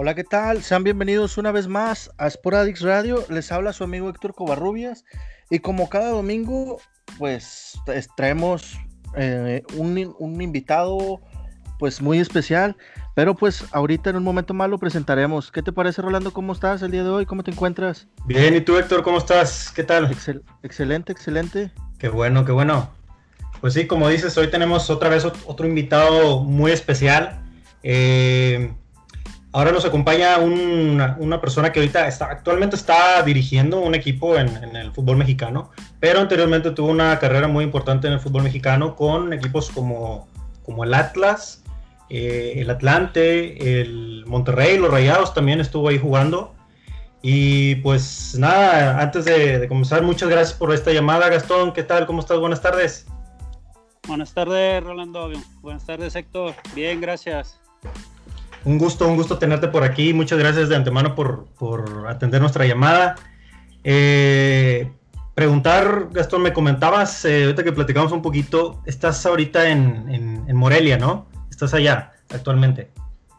Hola, ¿qué tal? Sean bienvenidos una vez más a Sporadix Radio. Les habla su amigo Héctor Covarrubias. Y como cada domingo, pues traemos eh, un, un, invitado pues muy especial. Pero pues ahorita en un momento más lo presentaremos. ¿Qué te parece, Rolando? ¿Cómo estás el día de hoy? ¿Cómo te encuentras? Bien, ¿y tú, Héctor? ¿Cómo estás? ¿Qué tal? excelente, excelente. Qué bueno, qué bueno. Pues sí, como dices, hoy tenemos otra vez otro invitado muy especial. Eh, Ahora nos acompaña una, persona que ahorita está, actualmente está dirigiendo un equipo en, el fútbol mexicano, pero anteriormente tuvo una carrera muy importante en el fútbol mexicano con equipos como, como el Atlas, eh, el Atlante, el Monterrey, los Rayados también estuvo ahí jugando. Y pues nada, antes de, de comenzar, muchas gracias por esta llamada, Gastón. ¿Qué tal? ¿Cómo estás? Buenas tardes. Buenas tardes, Rolando. Buenas tardes, Héctor. Bien, gracias. Un gusto, un gusto tenerte por aquí. Muchas gracias de antemano por, atender nuestra llamada. Eh, preguntar, Gastón, me comentabas, eh, ahorita que platicamos un poquito, estás ahorita en, Morelia, ¿no? Estás allá actualmente.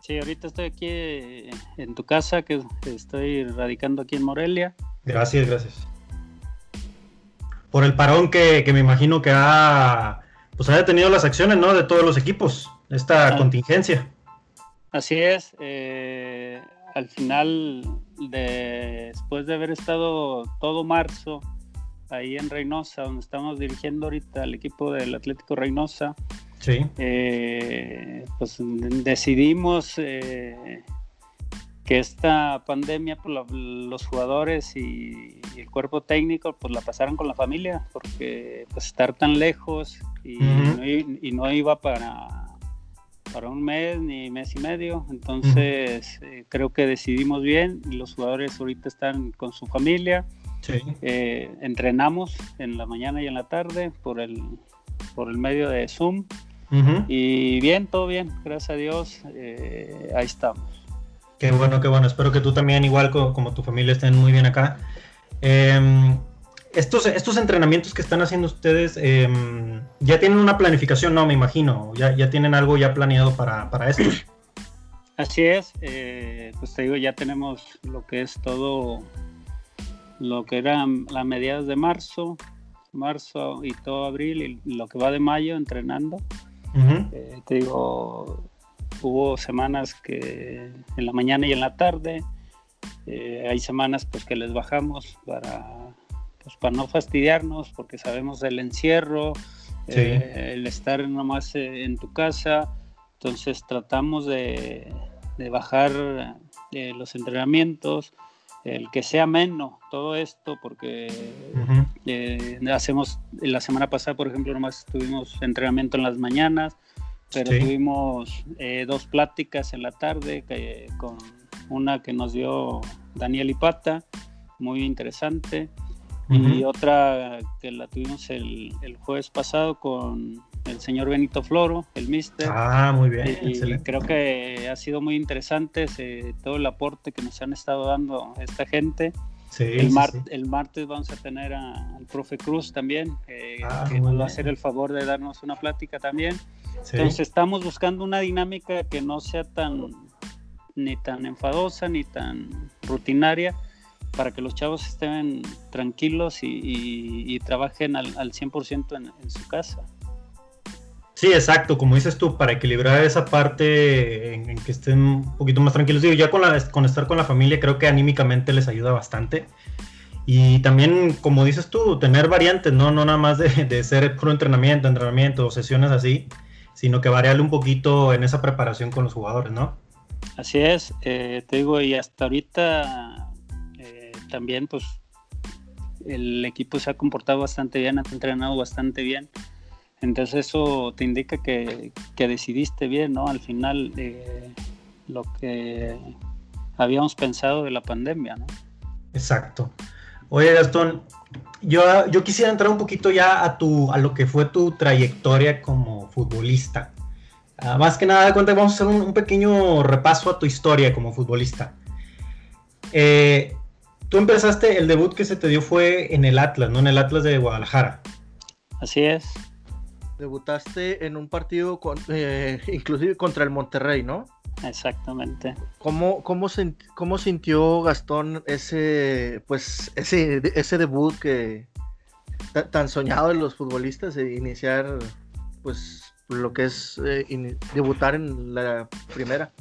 Sí, ahorita estoy aquí eh, en tu casa, que estoy radicando aquí en Morelia. Gracias, gracias. Por el parón que, me imagino que ha, pues haya tenido las acciones, ¿no? De todos los equipos, esta ah. contingencia. Así es, eh, al final, después de haber estado todo marzo ahí en Reynosa, donde estamos dirigiendo ahorita al equipo del Atlético Reynosa, sí. Eh, pues decidimos eh, que esta pandemia, pues, los jugadores y, el cuerpo técnico, pues la pasaran con la familia, porque pues estar tan lejos y no iba para para un mes ni mes y medio. Entonces eh, creo que decidimos bien. Los jugadores ahorita están con su familia. Eh, entrenamos en la mañana y en la tarde por el, por el medio de Zoom. Y bien, todo bien, gracias a Dios. Eh, ahí estamos. Qué bueno, qué bueno. Espero que tú también, igual como, tu familia, estén muy bien acá. Em, estos, estos entrenamientos que están haciendo ustedes em, ya tienen una planificación, ¿no? Me imagino. Ya, ya tienen algo ya planeado para, esto. Así es. Eh, pues te digo, ya tenemos lo que es todo, lo que eran las mediados de marzo, marzo y todo abril y lo que va de mayo entrenando. Eh, te digo, hubo semanas que en la mañana y en la tarde. Eh, hay semanas pues que les bajamos para pues, para no fastidiarnos, porque sabemos del encierro, eh, el estar nomás eh, en tu casa, entonces tratamos de, bajar eh, los entrenamientos, el que sea menos todo esto, porque hacemos, la semana pasada, por ejemplo, nomás tuvimos entrenamiento en las mañanas, pero tuvimos dos pláticas en la tarde con una que nos dio Daniel Ipata, muy interesante y otra que la tuvimos el, el, jueves pasado con el señor Benito Floro, el mister. Ah, muy bien. Y, creo que ha sido muy interesante todo el aporte que nos han estado dando esta gente. Sí, el, el martes vamos a tener al profe Cruz también, ah, que nos va a hacer el favor de darnos una plática también. Entonces estamos buscando una dinámica que no sea tan ni tan enfadosa ni tan rutinaria, para que los chavos estén tranquilos y, trabajen al, 100% en, en, su casa. Sí, exacto, como dices tú, para equilibrar esa parte en, que estén un poquito más tranquilos. Digo, ya con, la, con estar con la familia creo que anímicamente les ayuda bastante. Y también, como dices tú, tener variantes, no, no nada más de, de ser puro entrenamiento, entrenamiento o sesiones así, sino que variarle un poquito en esa preparación con los jugadores, ¿no? Así es, eh, te digo, y hasta ahorita también pues el equipo se ha comportado bastante bien, ha entrenado bastante bien. Entonces eso te indica que, decidiste bien, ¿no? Al final eh, lo que habíamos pensado de la pandemia, ¿no? Exacto. Oye, Gastón, yo, yo quisiera entrar un poquito ya a, tu, a lo que fue tu trayectoria como futbolista. Ah, más que nada, cuenta, vamos a hacer un, un, pequeño repaso a tu historia como futbolista. Eh, Tú empezaste, el debut que se te dio fue en el Atlas, ¿no? En el Atlas de Guadalajara. Así es. Debutaste en un partido, con, eh, inclusive contra el Monterrey, ¿no? Exactamente. ¿Cómo, cómo, cómo sintió Gastón ese, pues, ese, ese debut que tan soñado de los futbolistas de iniciar, pues, lo que es eh, debutar en la primera?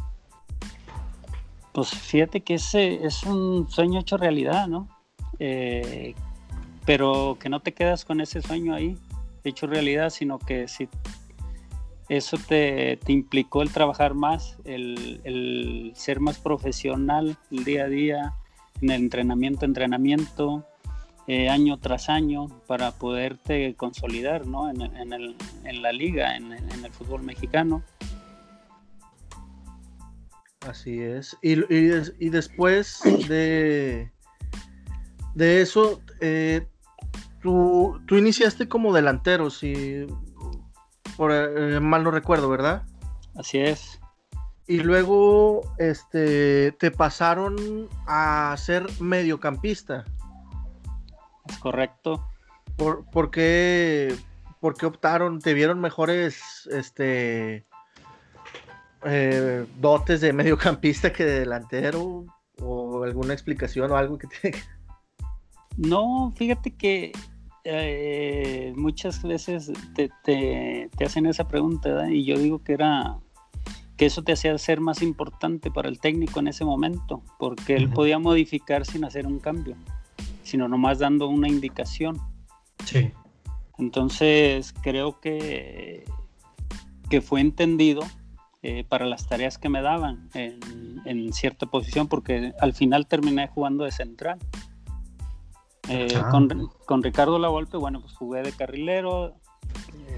Pues fíjate que ese es un sueño hecho realidad, ¿no? Eh, pero que no te quedas con ese sueño ahí, hecho realidad, sino que si eso te, implicó el trabajar más, el, ser más profesional el día a día, en el entrenamiento, entrenamiento, eh, año tras año, para poderte consolidar ¿no? en, en, la liga, en, el fútbol mexicano. Así es. Y, y, después de, de eso, eh, tú, tú, iniciaste como delantero, si por, eh, mal no recuerdo, ¿verdad? Así es. Y luego este, te pasaron a ser mediocampista. Es correcto. ¿Por, por, qué, por qué optaron? ¿Te vieron mejores este, eh, dotes de mediocampista que de delantero? ¿O alguna explicación o algo que te... No, fíjate que eh, muchas veces te, hacen esa pregunta y yo digo que era que eso te hacía ser más importante para el técnico en ese momento, porque él podía modificar sin hacer un cambio, sino nomás dando una indicación. Sí. Entonces creo que, que fue entendido eh, para las tareas que me daban en, cierta posición, porque al final terminé jugando de central. Eh, ah. con, Ricardo Lavolpe, bueno, pues jugué de carrilero,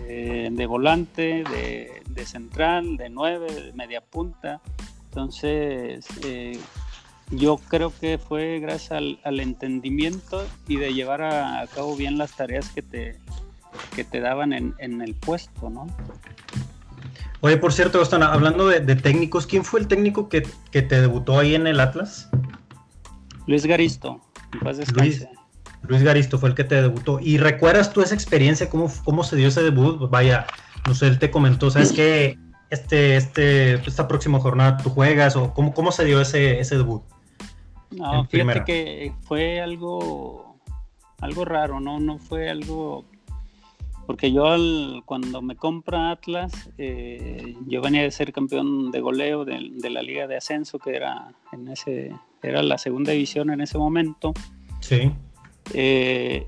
eh, de volante, de, central, de nueve, de media punta. Entonces, yo creo que fue gracias al, entendimiento y de llevar a, cabo bien las tareas que te, que te daban en, en el puesto, ¿no? Oye, por cierto, Gastón, hablando de, técnicos, ¿quién fue el técnico que, te debutó ahí en el Atlas? Luis Garisto. Luis, Luis, Garisto fue el que te debutó. ¿Y recuerdas tú esa experiencia? ¿Cómo, cómo se dio ese debut? Vaya, no sé, él te comentó, ¿sabes qué? Este, este, esta próxima jornada tú juegas o cómo, cómo se dio ese, ese debut? No, fíjate que fue algo, algo raro, ¿no? No fue algo porque yo cuando me compra Atlas, eh, yo venía de ser campeón de goleo de, la Liga de Ascenso, que era en ese, era la segunda división en ese momento. Sí. Eh,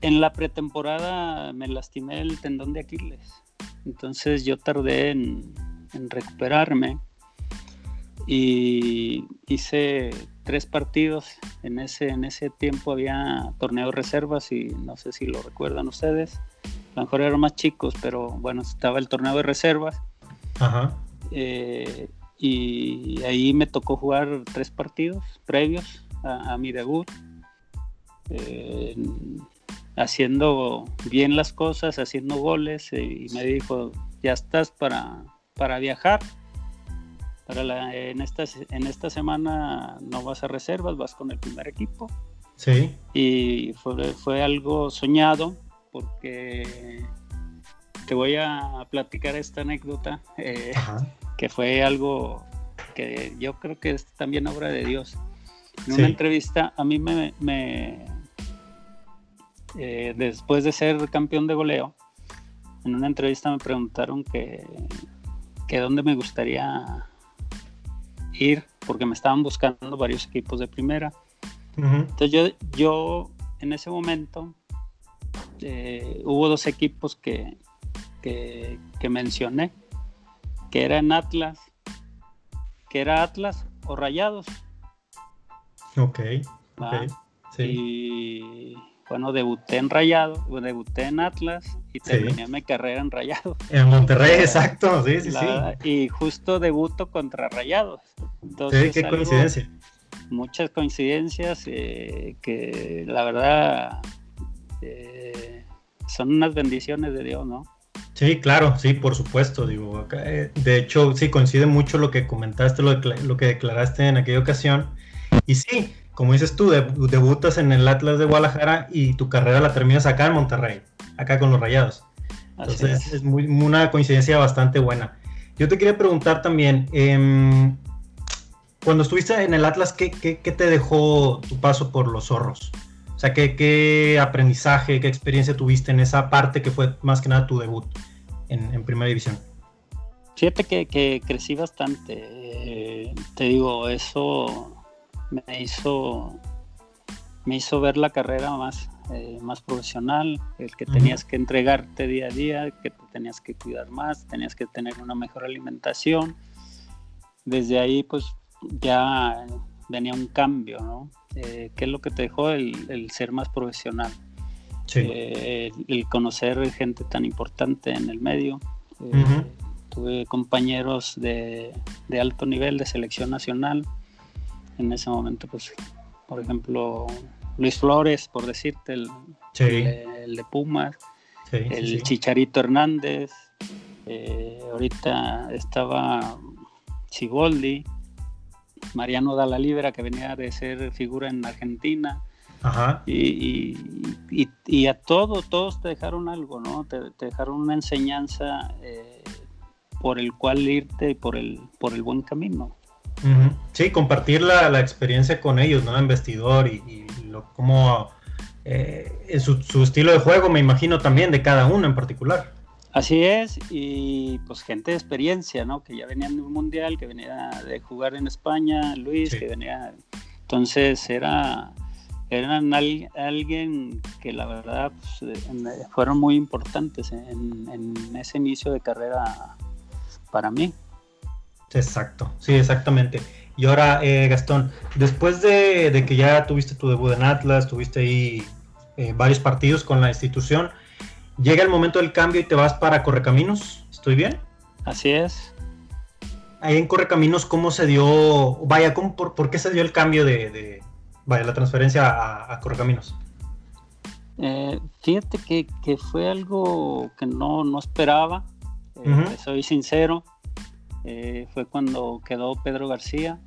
en la pretemporada me lastimé el tendón de Aquiles. Entonces yo tardé en, en recuperarme y hice tres partidos. En ese, en ese tiempo había torneo reservas y no sé si lo recuerdan ustedes a lo mejor eran más chicos, pero bueno, estaba el torneo de reservas. Ajá. Eh, y ahí me tocó jugar tres partidos previos a, mi debut, eh, haciendo bien las cosas, haciendo goles, eh, y me dijo, ya estás para, para viajar. Para la, en, esta, en esta semana no vas a reservas, vas con el primer equipo. Sí. Y fue, fue algo soñado, porque te voy a platicar esta anécdota, eh, que fue algo que yo creo que es también obra de Dios. En una entrevista, a mí me, eh, después de ser campeón de goleo, en una entrevista me preguntaron que, que dónde me gustaría ir, porque me estaban buscando varios equipos de primera. Entonces yo, yo en ese momento eh, hubo dos equipos que, que, mencioné, que eran Atlas, que era Atlas o Rayados. Ok, Sí. Y bueno, debuté en Rayado, debuté en Atlas y terminé mi carrera en Rayados. En Monterrey, exacto, sí, sí, sí. Y justo debuto contra Rayados. Entonces, qué coincidencia. Muchas coincidencias eh, que la verdad eh, son unas bendiciones de Dios, ¿no? Sí, claro, sí, por supuesto. Digo, eh, de hecho, sí coincide mucho lo que comentaste, lo, lo, que declaraste en aquella ocasión. Y sí, como dices tú, debutas en el Atlas de Guadalajara y tu carrera la terminas acá en Monterrey, acá con los Rayados. Entonces es, muy, una coincidencia bastante buena. Yo te quería preguntar también, em, cuando estuviste en el Atlas, ¿qué, te dejó tu paso por los zorros? O sea, ¿qué, aprendizaje, qué experiencia tuviste en esa parte que fue más que nada tu debut en, Primera División? Fíjate que, crecí bastante. Eh, te digo, eso me hizo, me hizo ver la carrera más, eh, más profesional, el que tenías que entregarte día a día, que te tenías que cuidar más, tenías que tener una mejor alimentación. Desde ahí, pues ya venía un cambio, ¿no? Eh, ¿Qué es lo que te dejó el, ser más profesional? Eh, el, conocer gente tan importante en el medio. Tuve compañeros de, alto nivel de selección nacional. En ese momento, pues, por ejemplo, Luis Flores, por decirte, el, de Pumas, el Chicharito Hernández. ahorita estaba Sigoldi, Mariano Dalla Libera, que venía de ser figura en Argentina. Ajá. Y, y, a todos, todos te dejaron algo, ¿no? Te, dejaron una enseñanza eh, por el cual irte y por el, por el buen camino. Sí, compartir la, la, experiencia con ellos, ¿no? En vestidor y, lo, cómo eh, su, su, estilo de juego, me imagino también de cada uno en particular. Así es, y pues gente de experiencia, ¿no? Que ya venían de un mundial, que venía de jugar en España, Luis, que venía. Entonces era eran alguien que la verdad pues, fueron muy importantes en, ese inicio de carrera para mí. Exacto, sí, exactamente. Y ahora, eh, Gastón, después de, que ya tuviste tu debut en Atlas, tuviste ahí eh, varios partidos con la institución, llega el momento del cambio y te vas para Correcaminos, ¿estoy bien? Así es. Ahí en Correcaminos, ¿cómo se dio, vaya, por, qué se dio el cambio de, vaya, la transferencia a, Correcaminos? Eh, fíjate que, fue algo que no, no esperaba, eh, soy sincero, eh, fue cuando quedó Pedro García.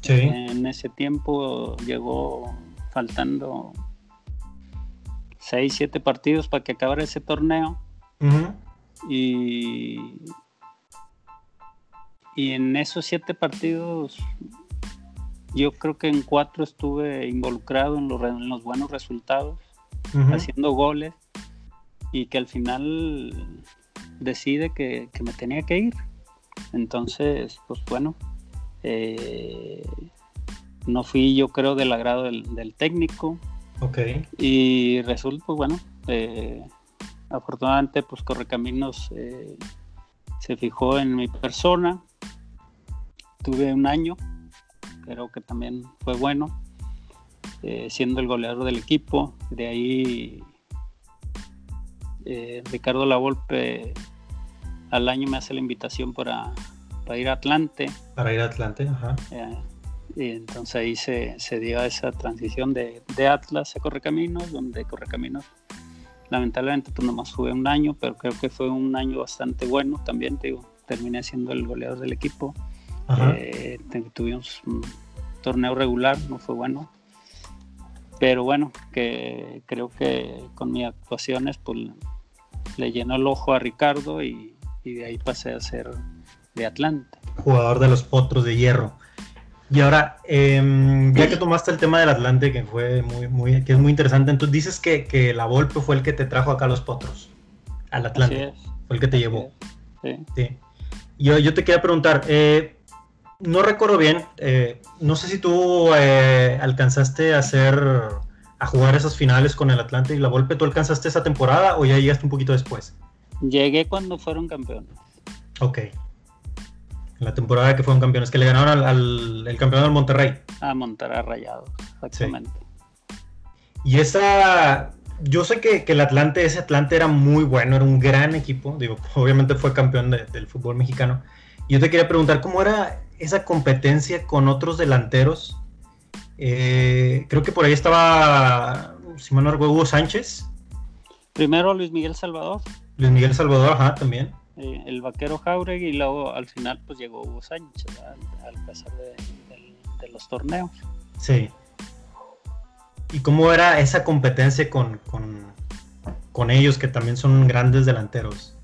Sí. En ese tiempo llegó faltando seis, siete partidos para que acabara ese torneo. Y, y en esos siete partidos, yo creo que en cuatro estuve involucrado en los, en los buenos resultados, haciendo goles, y que al final decide que, me tenía que ir. Entonces, pues bueno, eh, no fui yo creo del agrado del técnico, Ok. Y resulta, pues bueno, eh, afortunadamente, pues Correcaminos eh, se fijó en mi persona. Tuve un año, creo que también fue bueno, eh, siendo el goleador del equipo. De ahí, Ricardo Lavolpe al año me hace la invitación para, para ir a Atlante. Para ir a Atlante, ajá. Y entonces ahí se, se dio esa transición de, de, Atlas a Correcaminos, donde Correcaminos lamentablemente pues nomás jugué un año, pero creo que fue un año bastante bueno también, te digo, terminé siendo el goleador del equipo. Eh, tuvimos un torneo regular, no fue bueno. Pero bueno, que creo que con mis actuaciones pues le llenó el ojo a Ricardo y, y de ahí pasé a ser de Atlante. Jugador de los Potros de Hierro. Y ahora, em, ya que tomaste el tema del Atlante, que fue muy, muy, que es muy interesante, entonces dices que, que la Volpe fue el que te trajo acá a los potros, al Atlante, fue el que te llevó. Sí. Yo, yo te quería preguntar, eh, no recuerdo bien, eh, no sé si tú eh, alcanzaste a hacer, a jugar esas finales con el Atlante y la Volpe, ¿tú alcanzaste esa temporada o ya llegaste un poquito después? Llegué cuando fueron campeones. Ok la temporada que fueron campeones, que le ganaron al, el campeón del Monterrey. A Monterrey Rayado, exactamente. Y esa, yo sé que, el Atlante, ese Atlante era muy bueno, era un gran equipo, digo, obviamente fue campeón del fútbol mexicano. Y yo te quería preguntar, ¿cómo era esa competencia con otros delanteros? Eh, creo que por ahí estaba, si no Hugo Sánchez. Primero Luis Miguel Salvador. Luis Miguel Salvador, ajá, también. Eh, el vaquero Jauregui y luego al final pues llegó Hugo Sánchez al, pasar de, los torneos. Sí. ¿Y cómo era esa competencia con, con, ellos que también son grandes delanteros?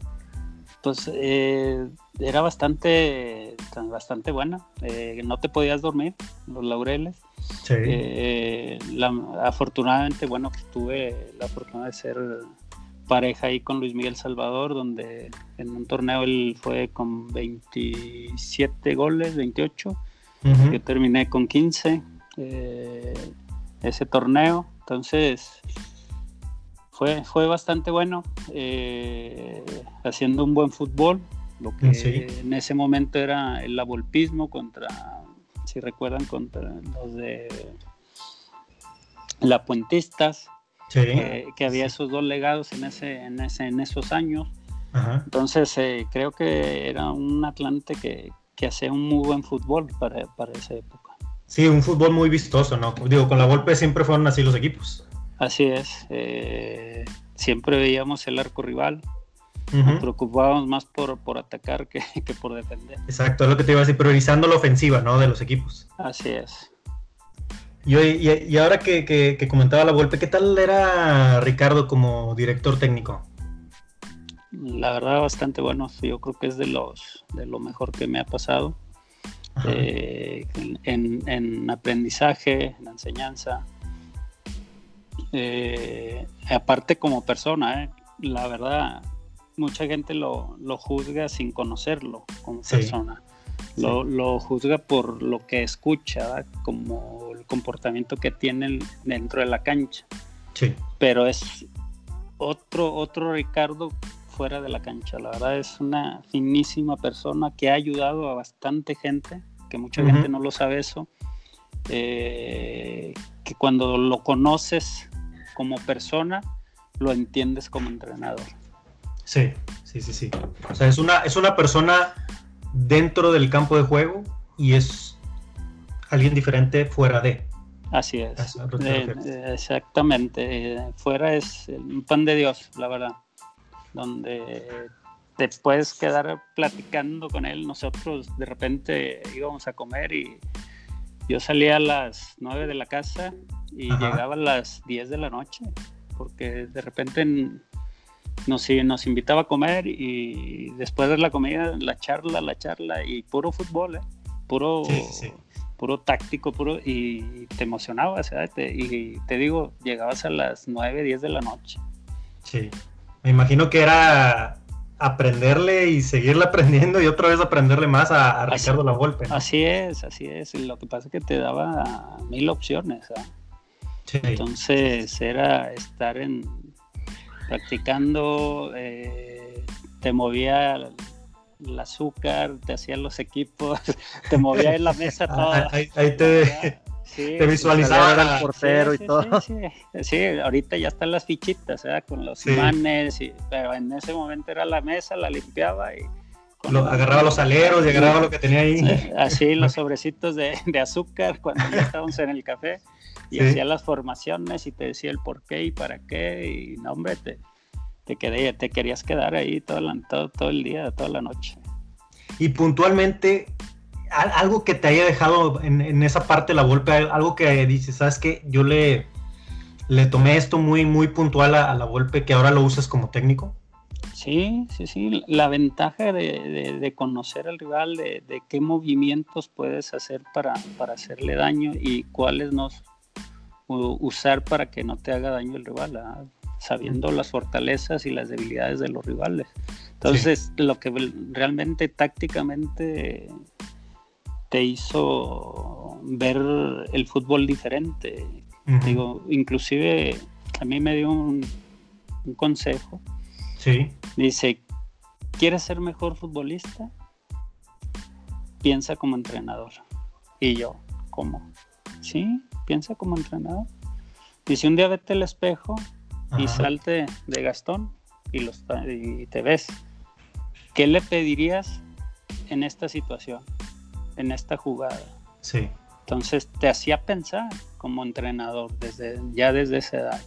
Pues eh, era bastante, bastante buena. Eh, no te podías dormir, los laureles. Sí. Afortunadamente, bueno, pues tuve la fortuna de ser pareja ahí con Luis Miguel Salvador, donde en un torneo él fue con 27 goles, 28. Yo terminé con 15 ese torneo. Entonces, fue, fue bastante bueno, eh, haciendo un buen fútbol, lo que en ese momento era el abolpismo contra, si recuerdan, contra los de la Puentistas, que había esos dos legados en, ese, en, ese, en esos años. Entonces eh, creo que era un Atlante que, que hacía un muy buen fútbol para, para esa época. Sí, un fútbol muy vistoso, ¿no? Digo, con la golpe siempre fueron así los equipos. Así es. Eh, siempre veíamos el arco rival. Nos preocupábamos más por, por atacar que, por defender. Exacto, es lo que te iba a decir, priorizando la ofensiva, ¿no? De los equipos. Así es. Y, y, ahora que, comentaba la golpe, ¿qué tal era Ricardo como director técnico? La verdad, bastante bueno. Yo creo que es de los de lo mejor que me ha pasado. Eh, en, en, aprendizaje, en enseñanza, eh, aparte como persona, eh, la verdad, mucha gente lo, juzga sin conocerlo como persona. Lo, juzga por lo que escucha, como el comportamiento que tiene dentro de la cancha. Pero es otro, otro Ricardo fuera de la cancha. La verdad es una finísima persona que ha ayudado a bastante gente, que mucha gente no lo sabe eso. Eh, que cuando lo conoces como persona, lo entiendes como entrenador. Sí, sí, sí, sí. O sea, es una, es una persona dentro del campo de juego y es alguien diferente fuera de. Así es. Eh, exactamente. fuera es un pan de Dios, la verdad. Donde te puedes quedar platicando con él. Nosotros de repente íbamos a comer y yo salía a las 9 de la casa y llegaba a las 10 de la noche, porque de repente nos, nos invitaba a comer y después de la comida, la charla, la charla y puro fútbol, ¿eh? puro, puro táctico, puro y te emocionabas, y te digo, llegabas a las 9, 10 de la noche. Sí, me imagino que era aprenderle y seguirle aprendiendo y otra vez aprenderle más a, Ricardo La Volpe. Así es, así es. Lo que pasa es que te daba mil opciones. ¿ah? Entonces era estar en practicando, eh, te movía el azúcar, te hacían los equipos, te movía en la mesa ah, toda. Ahí, te, te visualizaba el portero y todo. Sí, ahorita ya están las fichitas, ¿eh? con los imanes, pero en ese momento era la mesa, la limpiaba y... agarraba los aleros y agarraba lo que tenía ahí. así, los sobrecitos de, azúcar cuando ya estábamos en el café y hacía las formaciones y te decía el por qué y para qué y no, hombre, te, te, quedé, te querías quedar ahí todo, todo, todo el día, toda la noche. Y puntualmente, algo que te haya dejado en, esa parte la golpe, algo que dices, ¿sabes qué? Yo le, le tomé esto muy, muy puntual a, la golpe que ahora lo usas como técnico. Sí, sí, sí. La ventaja de, conocer al rival, de, qué movimientos puedes hacer para, para hacerle daño y cuáles no usar para que no te haga daño el rival, ¿ah? sabiendo las fortalezas y las debilidades de los rivales. Entonces, lo que realmente tácticamente te hizo ver el fútbol diferente. Digo, inclusive a mí me dio un, consejo. Sí. Dice, ¿quieres ser mejor futbolista? Piensa como entrenador. Y yo, ¿cómo? Sí, piensa como entrenador. Dice, un día vete al espejo y salte de Gastón y, los, y te ves. ¿Qué le pedirías en esta situación? en esta jugada. Sí. Entonces te hacía pensar como entrenador desde ya desde esa edad.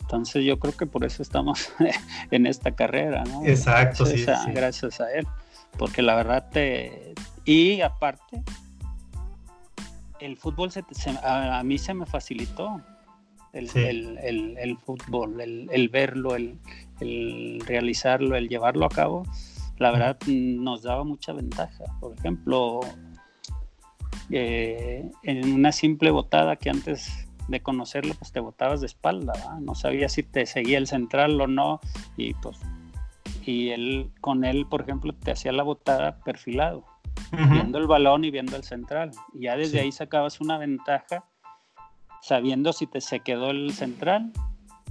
Entonces yo creo que por eso estamos en esta carrera, ¿no? Exacto, gracias sí, a, sí. Gracias a él, porque la verdad te y aparte el fútbol se, a, mí se me facilitó. El, el, fútbol, el, verlo, el, realizarlo, el llevarlo a cabo la verdad nos daba mucha ventaja. Por ejemplo, eh, en una simple botada que antes de conocerlo, pues te botabas de espalda, no sabías si te seguía el central o no, y pues, y él, con él, por ejemplo, te hacía la botada perfilado, viendo el balón y viendo el central, y ya desde ahí sacabas una ventaja, sabiendo si te se quedó el central,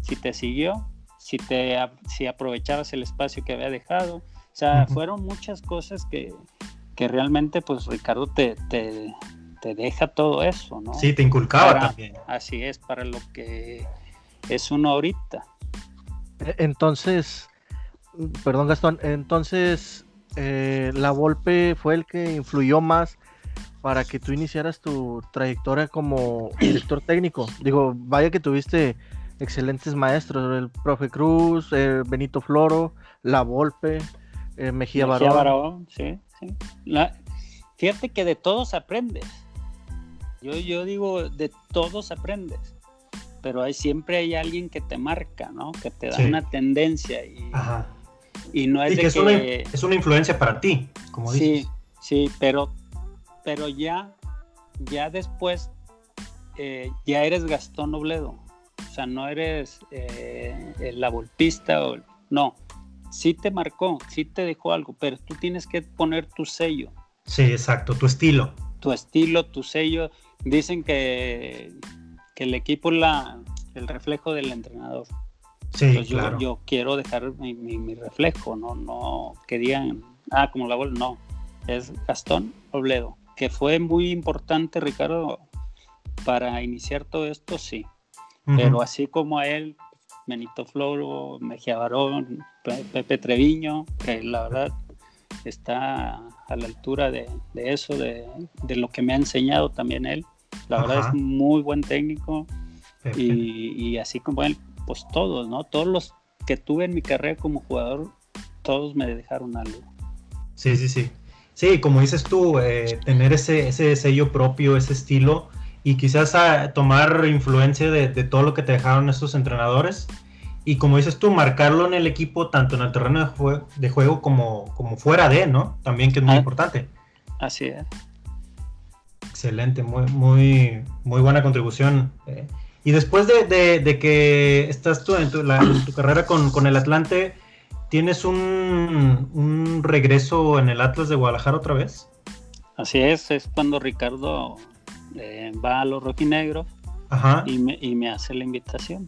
si te siguió, si te si aprovechabas el espacio que había dejado, o sea, fueron muchas cosas que, que realmente, pues Ricardo te, te te deja todo eso, ¿no? Sí, te inculcaba también. Así es, para lo que es uno ahorita. E, entonces, perdón Gastón, entonces eh, la Volpe fue el que influyó más para que tú iniciaras tu trayectoria como director técnico. Digo, vaya que tuviste excelentes maestros, el profe Cruz, eh, Benito Floro, La Volpe, eh, Mejía, Mejía Barón. sí, sí. fíjate que de todos aprendes. Yo, yo digo, de todos aprendes, pero hay, siempre hay alguien que te marca, ¿no? Que te da una tendencia y, y no es de que, es, una, es, una, influencia para ti, como dices. Sí, sí, pero, pero ya, ya después, eh, ya eres Gastón Obledo. O sea, no eres eh, la golpista o no. Sí te marcó, sí te dejó algo, pero tú tienes que poner tu sello. Sí, exacto, tu estilo. Tu estilo, tu sello dicen que, el equipo es la, el reflejo del entrenador. Sí, claro. yo, quiero dejar mi, reflejo, no, no que digan, ah, como la bola, no. Es Gastón Obledo, que fue muy importante, Ricardo, para iniciar todo esto, sí. Pero así como a él, Benito Floro, Mejía Barón, Pepe Treviño, que la verdad está a la altura de, eso, de, lo que me ha enseñado también él. La verdad es muy buen técnico y, así como él, pues todos, ¿no? Todos los que tuve en mi carrera como jugador, todos me dejaron algo. Sí, sí, sí. Sí, como dices tú, eh, tener ese, ese sello propio, ese estilo y quizás a tomar influencia de, de todo lo que te dejaron estos entrenadores y como dices tú, marcarlo en el equipo, tanto en el terreno de, juego, como, como fuera de, ¿no? También que es muy ah, importante. Así es. Excelente, muy, muy, muy buena contribución. Eh. Y después de, que estás tú en tu, carrera con, el Atlante, ¿tienes un, regreso en el Atlas de Guadalajara otra vez? Así es, es cuando Ricardo eh, va a los rojinegros Y, me, y me hace la invitación.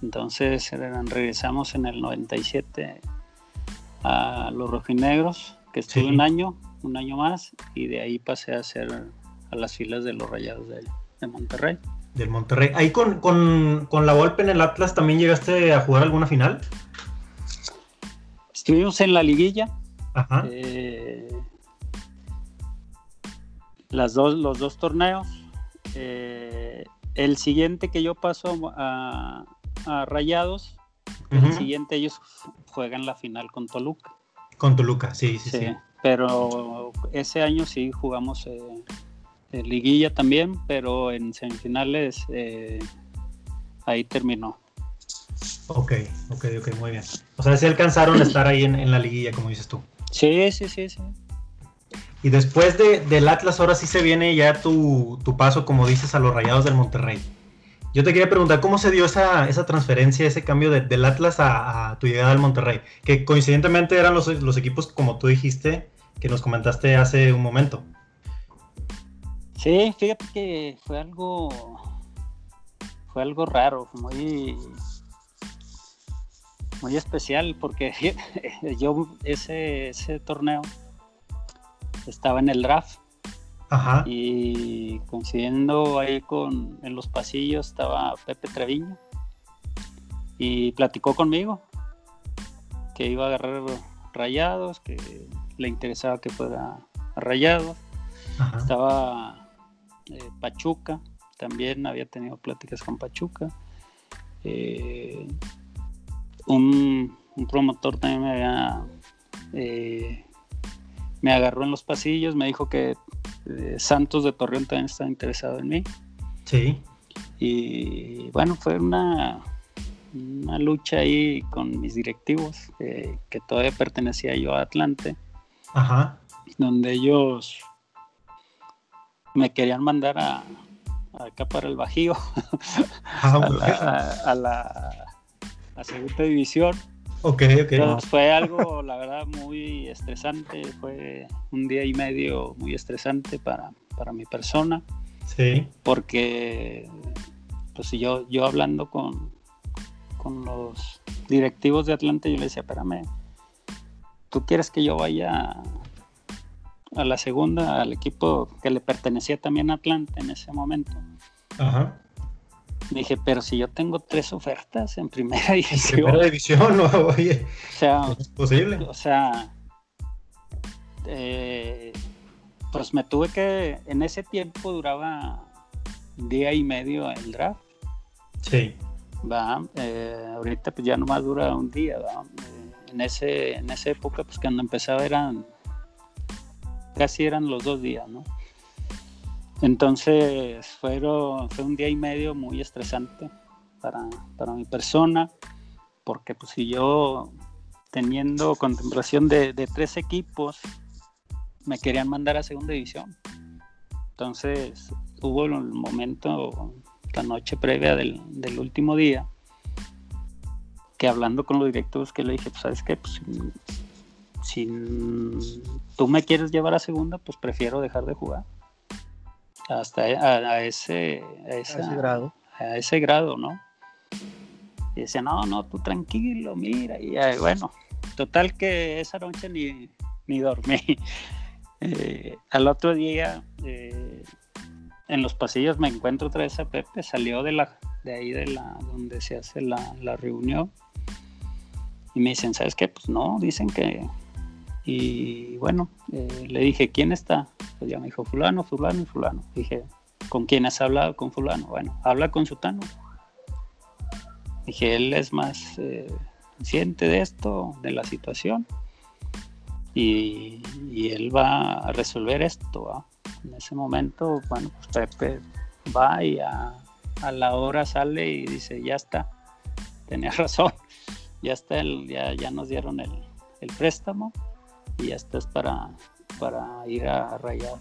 Entonces regresamos en el 97 a los rojinegros, que estuve un año, un año más, y de ahí pasé a ser a las filas de los rayados de, Monterrey. Del Monterrey. Ahí con, la Volpe en el Atlas también llegaste a jugar alguna final. Estuvimos en la liguilla. Eh, las dos, los dos torneos. Eh, el siguiente que yo paso a, a Rayados. El siguiente ellos juegan la final con Toluca. Con Toluca, sí, sí, sí. Pero ese año sí jugamos eh, en liguilla también, pero en semifinales eh, ahí terminó. Ok, ok, ok, muy bien. O sea, sí alcanzaron a estar ahí en, la liguilla, como dices tú. Sí, sí, sí, sí. Y después de, del Atlas, ahora sí se viene ya tu, tu paso, como dices, a los Rayados del Monterrey. Yo te quería preguntar, ¿cómo se dio esa, esa transferencia, ese cambio del Atlas a, tu llegada al Monterrey? Que coincidentemente eran los, los, equipos, como tú dijiste, que nos comentaste hace un momento. Sí, fíjate que fue algo, fue algo raro, muy, muy especial, porque yo ese, ese torneo estaba en el draft. Y coincidiendo ahí con en los pasillos estaba Pepe Treviño y platicó conmigo que iba a agarrar rayados, que le interesaba que fuera rayados. Estaba eh, Pachuca, también había tenido pláticas con Pachuca. Eh, un, promotor también me había eh, me agarró en los pasillos, me dijo que Santos de Torreón también estaba interesado en mí. Sí. Y bueno, fue una, una lucha ahí con mis directivos, que todavía pertenecía yo a Atlante, Ajá. donde ellos me querían mandar a, acá para el Bajío, ah, a, la, segunda división. Ok, ok. fue algo, la verdad, muy estresante. Fue un día y medio muy estresante para, para mi persona. Sí. Porque, pues yo, yo hablando con, con los directivos de Atlanta, yo le decía, espérame, ¿tú quieres que yo vaya a la segunda, al equipo que le pertenecía también a Atlanta en ese momento. Ajá. Dije, pero si yo tengo tres ofertas en primera división. En primera división, no, oye. O sea, es posible. O sea, eh, pues me tuve que, en ese tiempo duraba día y medio el draft. Sí. Va, eh, ahorita pues ya nomás dura un día, ¿va? Eh, en, ese, en esa época, pues cuando empezaba eran casi eran los dos días, ¿no? Entonces fue un día y medio muy estresante para, mi persona, porque pues si yo teniendo contemplación de, tres equipos, me querían mandar a segunda división. Entonces hubo el momento, la noche previa del, del último día, que hablando con los directivos que le dije, pues sabes qué, pues si tú me quieres llevar a segunda, pues prefiero dejar de jugar. Hasta a, ese, grado. A ese grado, ¿no? Y decía, no, no, tú tranquilo, mira. Y bueno, total que esa noche ni, ni dormí. Eh, al otro día, eh, en los pasillos me encuentro otra vez a Pepe, salió de, la, de ahí de la donde se hace la, la reunión. Y me dicen, ¿sabes qué? Pues no, dicen que, y bueno, eh, le dije, ¿quién está? Pues ya me dijo, fulano, fulano y fulano. Dije, ¿con quién has hablado? Con fulano. Bueno, habla con Sutano. Dije, él es más eh, consciente de esto, de la situación. Y, él va a resolver esto. En ese momento, bueno, pues Pepe va y a, la hora sale y dice, ya está, tenía razón, ya está, el, ya, ya nos dieron el préstamo y ya estás para, para ir a rayar.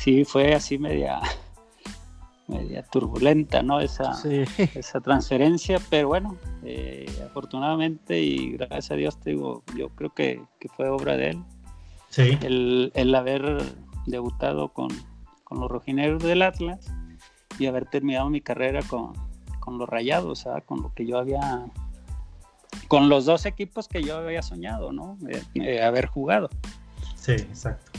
Sí, fue así media, media turbulenta, ¿no? Esa, esa transferencia, pero bueno, eh, afortunadamente y gracias a Dios, te digo, yo creo que, fue obra de él. Sí. El, haber debutado con, con, los rojinegros del Atlas y haber terminado mi carrera con, con los rayados, ¿sabes? con lo que yo había con los dos equipos que yo había soñado, ¿no? haber jugado. Sí, exacto.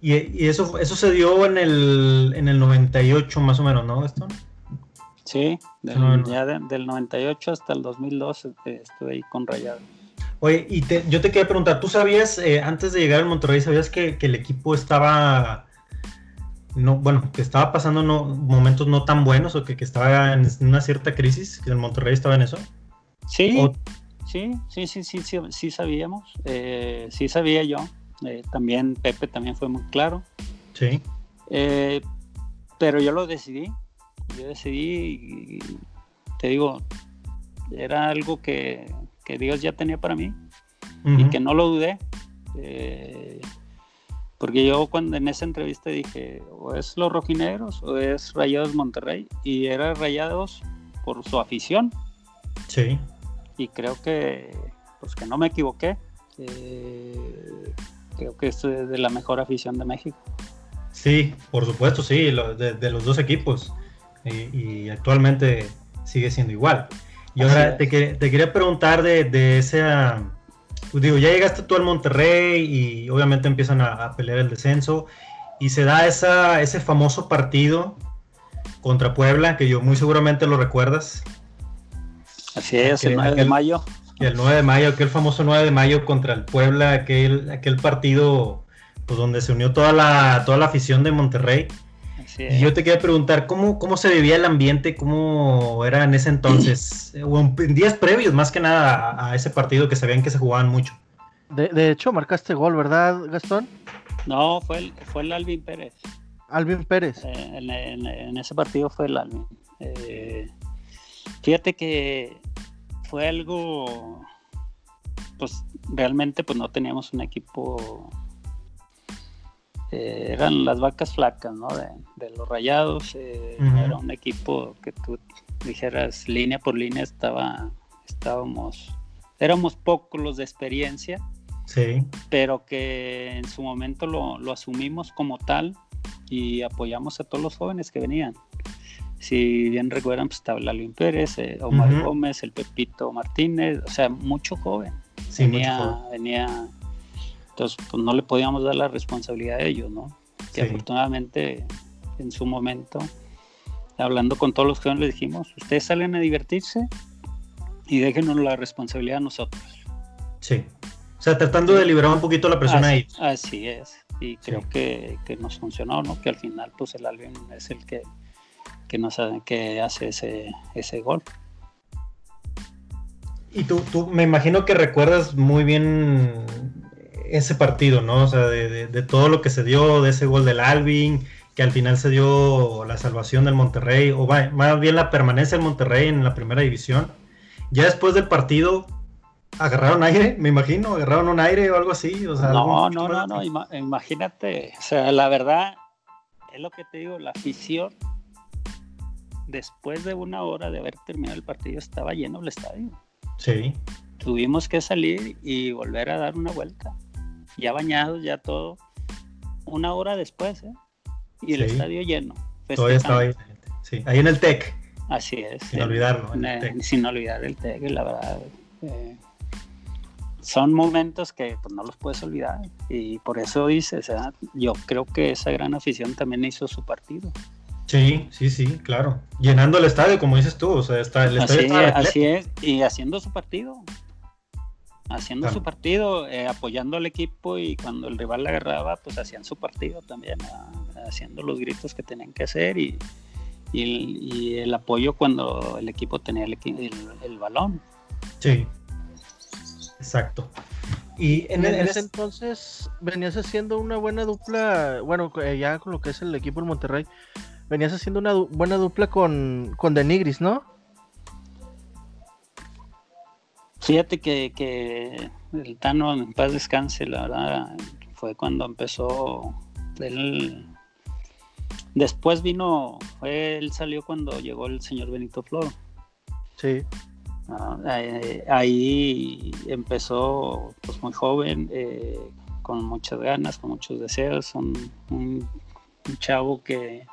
Y, eso, eso se dio en el, en el 98 más o menos, ¿no? Sí, del, ya del 98 hasta el 2002 este, estuve ahí con Rayado. Oye, y yo te quería preguntar, ¿tú sabías, eh, antes de llegar al Monterrey, sabías que, el equipo estaba, no, bueno, que estaba pasando momentos no tan buenos o que, que estaba en una cierta crisis, que el Monterrey estaba en eso? Sí, sí, sí, sí, sí, sí, sabíamos, eh, sí sabía yo. Eh, también Pepe también fue muy claro. Sí. Eh, pero yo lo decidí, yo decidí y te digo, era algo que, Dios ya tenía para mí y que no lo dudé. porque yo cuando en esa entrevista dije, o es los rojinegros o es Rayados Monterrey, y era Rayados por su afición. Sí y creo que pues que no me equivoqué. Eh, creo que esto es de la mejor afición de México. Sí, por supuesto, sí, de, los dos equipos. Y, actualmente sigue siendo igual. Y ahora te, quería preguntar de, de esa... Pues digo, ya llegaste tú al Monterrey y obviamente empiezan a, pelear el descenso y se da esa, ese famoso partido contra Puebla, que yo muy seguramente lo recuerdas, Así es, el 9 de mayo. el 9 de mayo, aquel famoso 9 de mayo contra el Puebla, aquel, aquel partido pues, donde se unió toda la, toda la afición de Monterrey. Y yo te quería preguntar, ¿cómo, ¿cómo se vivía el ambiente? ¿Cómo era en ese entonces? o en, días previos, más que nada, a, ese partido que sabían que se jugaban mucho. De, hecho, marcaste gol, ¿verdad, Gastón? No, fue el, fue el Alvin Pérez. Alvin Pérez. Eh, en, ese partido fue el Alvin. Eh, Fíjate que fue algo, pues realmente pues no teníamos un equipo, eh, eran las vacas flacas, ¿no? De, los rayados, eh, era un equipo que tú dijeras línea por línea estaba, estábamos, éramos pocos los de experiencia, sí. pero que en su momento lo, lo asumimos como tal y apoyamos a todos los jóvenes que venían. Si bien recuerdan, pues estaba Lalín Pérez, eh, Omar Gómez, el Pepito Martínez, o sea, mucho joven. venía, venía, entonces pues no le podíamos dar la responsabilidad a ellos, ¿no? Que afortunadamente en su momento, hablando con todos los jóvenes, les dijimos, ustedes salen a divertirse y déjenos la responsabilidad a nosotros. Sí. O sea, tratando de liberar un poquito la presión ahí. Así es. Y creo que, que, nos funcionó, ¿no? Que al final, pues el Albion es el que que, no saben que hace ese, ese gol. Y tú, tú, me imagino que recuerdas muy bien ese partido, ¿no? O sea, de, de, todo lo que se dio, de ese gol del Alvin, que al final se dio la salvación del Monterrey, o más bien la permanencia del Monterrey en la primera división. Ya después del partido, agarraron aire, me imagino, agarraron un aire o algo así. O sea, no, no, no, no, imagínate, o sea, la verdad, es lo que te digo, la afición después de una hora de haber terminado el partido estaba lleno el estadio. Sí. Tuvimos que salir y volver a dar una vuelta. Ya bañados, ya todo. Una hora después, ¿eh? Y el estadio lleno. Todavía estaba ahí. Sí, ahí en el TEC. Así es. Sin olvidarlo. sin olvidar el TEC, la verdad. Eh, son momentos que pues, no los puedes olvidar. Y por eso dice, o sea, yo creo que esa gran afición también hizo su partido. Sí, sí, sí, claro. Llenando el estadio, como dices tú, o sea, está, el estadio así, es, y haciendo su partido. Haciendo su partido, eh, apoyando al equipo y cuando el rival la agarraba, pues hacían su partido también, ah, haciendo los gritos que tenían que hacer y, y, el apoyo cuando el equipo tenía el, el, balón. Sí, exacto. Y en, ese entonces venías haciendo una buena dupla, bueno, eh, ya con lo que es el equipo del Monterrey, venías haciendo una buena dupla con, con Denigris, ¿no? Fíjate que, que, el Tano en paz descanse, la verdad, fue cuando empezó él. Después vino, él salió cuando llegó el señor Benito Floro. Sí. Ah, eh, ahí empezó pues muy joven, eh, con muchas ganas, con muchos deseos, un, un chavo que,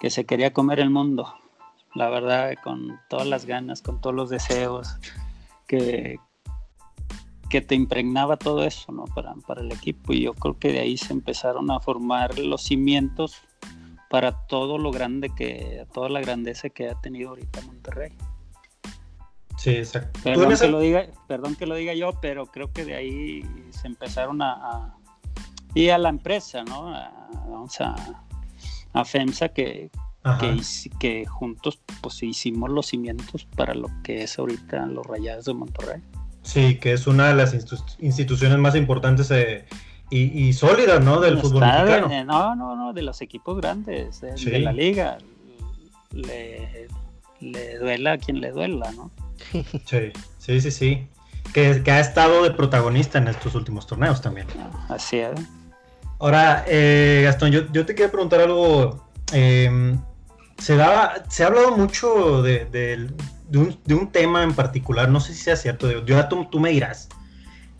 que se quería comer el mundo, la verdad, con todas las ganas, con todos los deseos, que, que te impregnaba todo eso ¿no? para, para el equipo. Y yo creo que de ahí se empezaron a formar los cimientos para todo lo grande que, toda la grandeza que ha tenido ahorita Monterrey. Sí, exacto. Perdón que, lo diga, perdón que lo diga yo, pero creo que de ahí se empezaron a, y a la empresa, ¿no? vamos a, a FEMSA que, que, juntos pues hicimos los cimientos para lo que es ahorita los Rayados de Monterrey. Sí, que es una de las instituciones más importantes eh, y, sólidas, ¿no? Del fútbol mexicano. no, no, no, de los equipos grandes de, la liga. Le, duela a quien le duela, ¿no? Sí, sí, sí, sí. Que, que, ha estado de protagonista en estos últimos torneos también. Así es. Ahora, eh, Gastón, yo, te quería preguntar algo. Em, se, daba, se ha hablado mucho de, un, tema en particular, no sé si sea cierto, yo, tú, tú me dirás,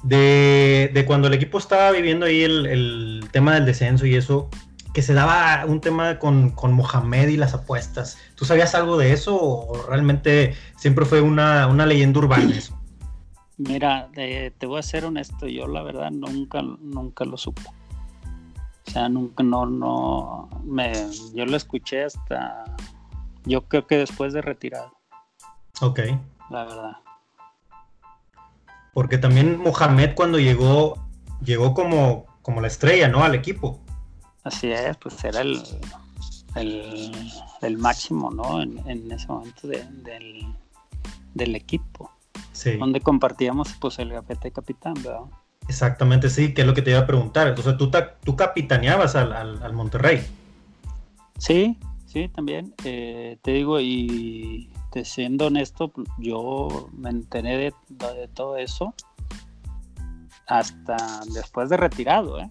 de, cuando el equipo estaba viviendo ahí el, tema del descenso y eso, que se daba un tema con, Mohamed y las apuestas. ¿Tú sabías algo de eso o realmente siempre fue una, leyenda urbana eso? Mira, te voy a ser honesto, yo la verdad nunca, nunca lo supo. O sea, nunca, no, no, me, yo lo escuché hasta, yo creo que después de retirado. Ok. La verdad. Porque también Mohamed cuando llegó, llegó como, como la estrella, ¿no? Al equipo. Así es, pues era el, el, máximo, ¿no? En, ese momento del, del equipo. Sí. Donde compartíamos pues el gafete capitán, ¿verdad? Exactamente, sí, que es lo que te iba a preguntar. Entonces, tú, tú capitaneabas al, al, Monterrey. Sí, sí, también. Eh, te digo, y siendo honesto, yo me enteré de, de todo eso hasta después de retirado, ¿eh?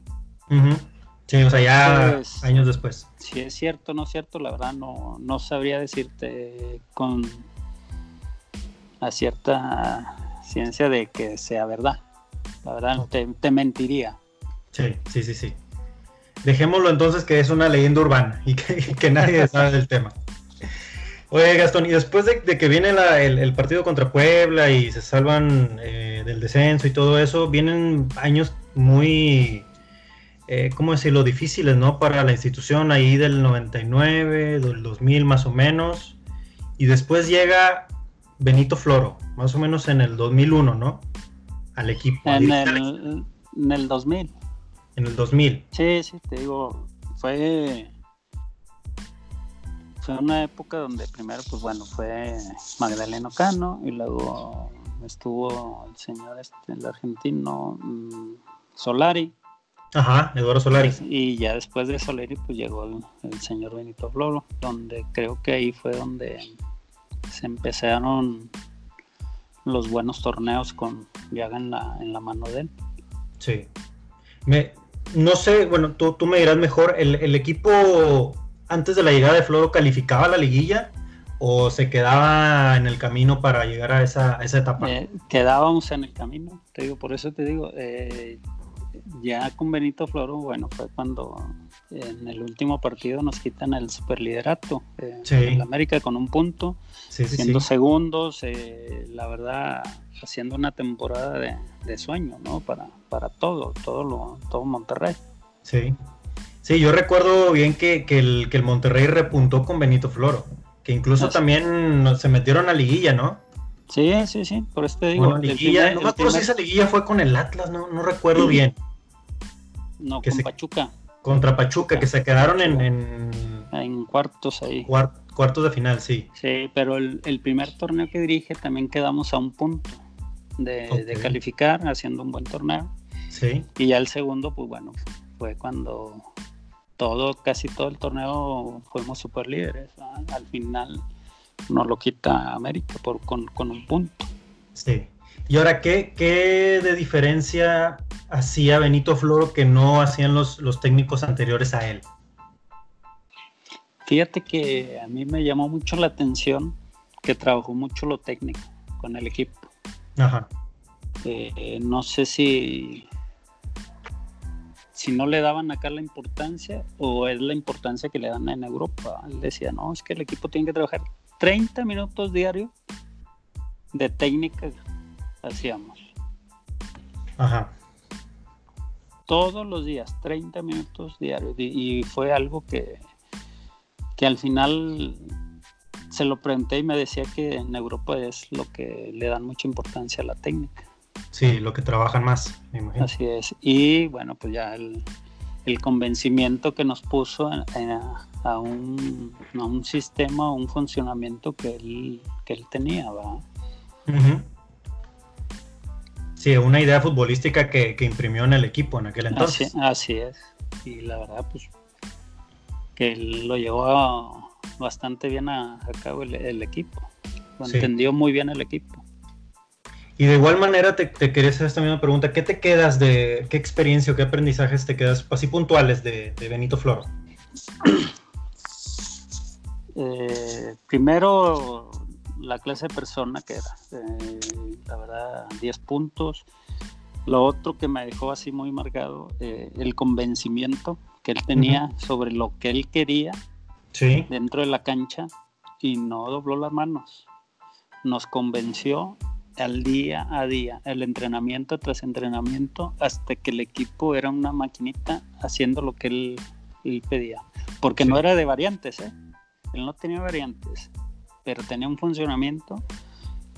Sí, o sea, ya pues, años después. Si es cierto o no es cierto, la verdad no, no sabría decirte con a cierta ciencia de que sea verdad. La verdad te, mentiría. Sí, sí, sí, sí. Dejémoslo entonces que es una leyenda urbana y que, nadie sabe del tema. Oye, Gastón, y después de, que viene el, partido contra Puebla y se salvan eh, del descenso y todo eso, vienen años muy, eh, ¿cómo decirlo?, difíciles, ¿no? Para la institución ahí del 99, del 2000 más o menos. Y después llega Benito Floro, más o menos en el 2001, ¿no? Al equipo. En, el, en el 2000. En el 2000. Sí, sí, te digo, fue fue una época donde primero, pues bueno, fue Magdaleno Cano y luego estuvo el señor este, el argentino mm, Solari. Ajá, Eduardo Solari. Y ya después de Solari, pues llegó el, señor Benito Floro, donde creo que ahí fue donde se empezaron los buenos torneos con Viaga en la, en la mano de él. Sí. Me, no sé, bueno, tú, tú me dirás mejor, el, el equipo antes de la llegada de Floro calificaba la liguilla o se quedaba en el camino para llegar a esa, etapa? Eh, quedábamos en el camino, te digo, por eso te digo, eh, ya con Benito Floro, bueno, fue cuando en el último partido nos quitan el superliderato eh, en América con un punto, siendo segundos, la verdad, haciendo una temporada de, sueño, ¿no? Para, para todo, todo, lo, todo Monterrey. Sí. Sí, yo recuerdo bien que, el, que el Monterrey repuntó con Benito Floro, que incluso también se metieron a liguilla, ¿no? Sí, sí, sí, por eso te digo. no me acuerdo si esa liguilla fue con el Atlas, no, no recuerdo bien. No, con Pachuca. Contra Pachuca, que se quedaron en, en... cuartos ahí. cuartos de final, sí. Sí, pero el, primer torneo que dirige también quedamos a un punto de, de, calificar, haciendo un buen torneo. Sí. Y ya el segundo, pues bueno, fue cuando todo, casi todo el torneo fuimos super líderes. Al final nos lo quita América por, con, un punto. Sí. Y ahora, ¿qué, ¿qué, de diferencia hacía Benito Floro que no hacían los, los técnicos anteriores a él? Fíjate que a mí me llamó mucho la atención que trabajó mucho lo técnico con el equipo. Ajá. Eh, no sé si si no le daban acá la importancia o es la importancia que le dan en Europa. Él decía, no, es que el equipo tiene que trabajar 30 minutos diarios de técnica hacíamos. Ajá. Todos los días, 30 minutos diarios. Y, fue algo que, que al final se lo pregunté y me decía que en Europa es lo que le dan mucha importancia a la técnica. Sí, lo que trabajan más, me imagino. Así es. Y bueno, pues ya el, convencimiento que nos puso a, un, a un sistema, un funcionamiento que él, que él tenía, ¿va? Sí, una idea futbolística que, imprimió en el equipo en aquel entonces. Así, es. Y la verdad, pues, que lo llevó bastante bien a, cabo el, equipo. Lo entendió muy bien el equipo. Y de igual manera te, quería hacer esta misma pregunta. ¿Qué te quedas de, qué experiencia o qué aprendizajes te quedas así puntuales de, Benito Floro? Eh, primero, la clase de persona que era. Eh, la verdad, 10 puntos. Lo otro que me dejó así muy marcado, eh, el convencimiento que él tenía sobre lo que él quería dentro de la cancha y no dobló las manos. Nos convenció al día a día, el entrenamiento tras entrenamiento, hasta que el equipo era una maquinita haciendo lo que él, pedía. Porque no era de variantes, ¿eh? Él no tenía variantes, pero tenía un funcionamiento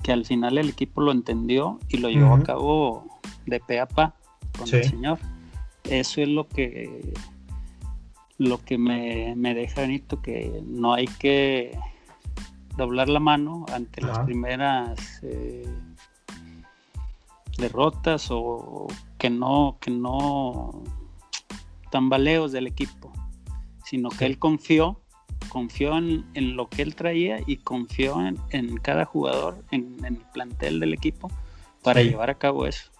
que al final el equipo lo entendió y lo llevó a cabo de pe a pa con el señor. Eso es lo que lo que me, deja bonito, que no hay que doblar la mano ante las primeras eh, derrotas o que no, que no tambaleos del equipo, sino que él confió confió en, lo que él traía y confió en, cada jugador, en, el plantel del equipo para llevar a cabo eso.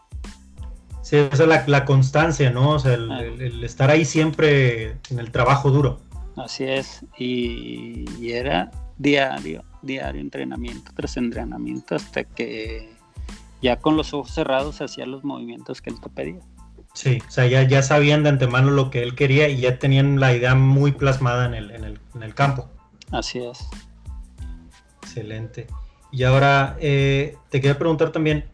Sí, esa es la, constancia, ¿no? O sea, ah. el, estar ahí siempre en el trabajo duro. Así es, y, y era diario, diario entrenamiento tras entrenamiento hasta que ya con los ojos cerrados hacía los movimientos que él te pedía. Sí, o sea, ya, ya sabían de antemano lo que él quería y ya tenían la idea muy plasmada en el, en el, campo. Así es. Excelente. Y ahora eh, te quería preguntar también,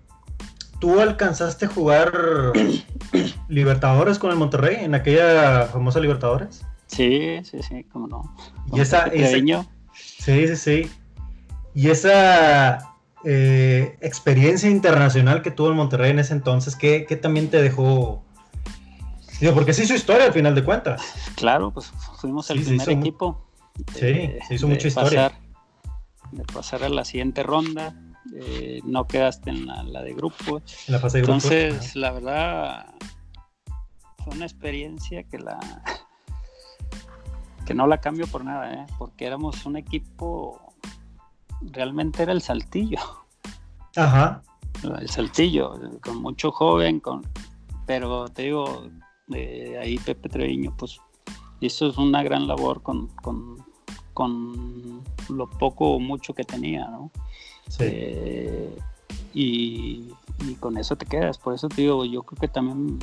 ¿tú alcanzaste a jugar Libertadores con el Monterrey en aquella famosa Libertadores? Sí, sí, sí, cómo no. Y esa, esa, Sí, sí, sí. Y esa eh, experiencia internacional que tuvo el Monterrey en ese entonces, ¿qué, también te dejó? Digo, porque se hizo historia al final de cuentas. Claro, pues fuimos el primer equipo. sí, se hizo mucha historia. de pasar a la siguiente ronda. Eh, no quedaste en la, de grupo. En la fase de grupo. Entonces, la verdad, fue una experiencia que la que no la cambio por nada, ¿eh? porque éramos un equipo realmente era el Saltillo. Ajá. El Saltillo, con mucho joven, con pero te digo, ahí Pepe Treviño, pues hizo una gran labor con, lo poco o mucho que tenía, ¿no? Sí. Eh, y, con eso te quedas. Por eso te digo, yo creo que también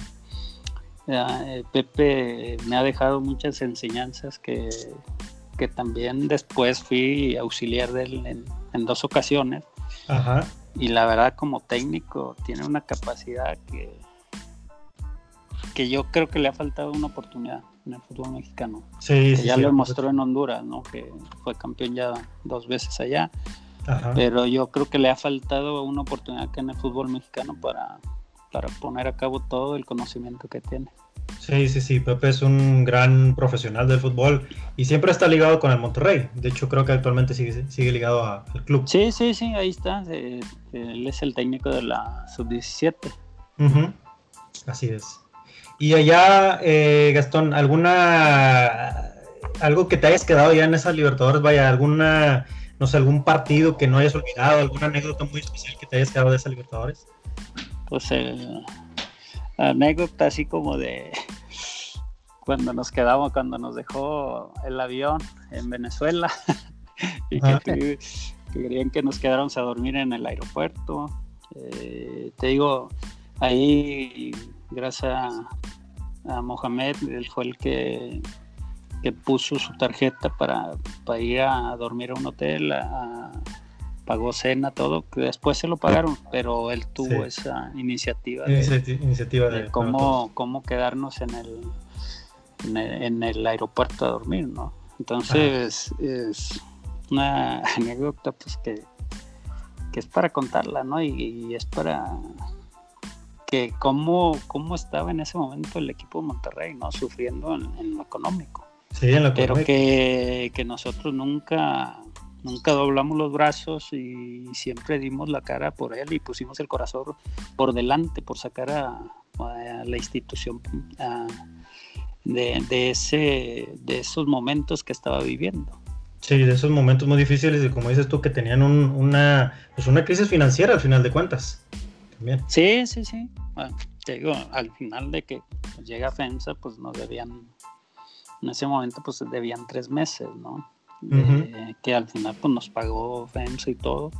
eh, Pepe me ha dejado muchas enseñanzas que, que también después fui auxiliar de él en, dos ocasiones. Y la verdad como técnico tiene una capacidad que, que yo creo que le ha faltado una oportunidad en el fútbol mexicano. Sí, ya lo demostró en Honduras, ¿no? que fue campeón ya dos veces allá. Pero yo creo que le ha faltado una oportunidad que en el fútbol mexicano para, para poner a cabo todo el conocimiento que tiene. Sí, sí, sí, Pepe es un gran profesional del fútbol y siempre está ligado con el Monterrey. De hecho, creo que actualmente sigue, sigue ligado al club. Sí, sí, sí, ahí está. Eh, él es el técnico de la sub-17. Así es. Y allá, eh, Gastón, ¿alguna algo que te hayas quedado ya en esas Libertadores? Vaya, alguna, no sé, algún partido que no hayas olvidado, alguna anécdota muy especial que te hayas quedado de esas Libertadores? Pues el anécdota así como de cuando nos quedamos, cuando nos dejó el avión en Venezuela y que, querían que nos quedáramos a dormir en el aeropuerto. Eh, te digo, ahí gracias a, Mohamed, él fue el que, que puso su tarjeta para, para, ir a dormir a un hotel, a, pagó cena, todo, que después se lo pagaron, pero él tuvo esa iniciativa de, iniciativa de, cómo, cómo quedarnos en el, en el, aeropuerto a dormir, ¿no? Entonces es una anécdota pues que, que es para contarla, ¿no? Y, es para que cómo, cómo estaba en ese momento el equipo de Monterrey, ¿no? Sufriendo en, lo económico. Sí, en lo Pero que, que nosotros nunca Nunca doblamos los brazos y siempre dimos la cara por él y pusimos el corazón por delante por sacar a, la institución de, ese, de esos momentos que estaba viviendo. Sí, de esos momentos muy difíciles y como dices tú que tenían una, pues una crisis financiera al final de cuentas. También. Sí, sí, sí. te digo, al final de que llega FEMSA, pues nos debían, en ese momento pues debían tres meses, ¿no? que al final pues nos pagó FEMSA y todo.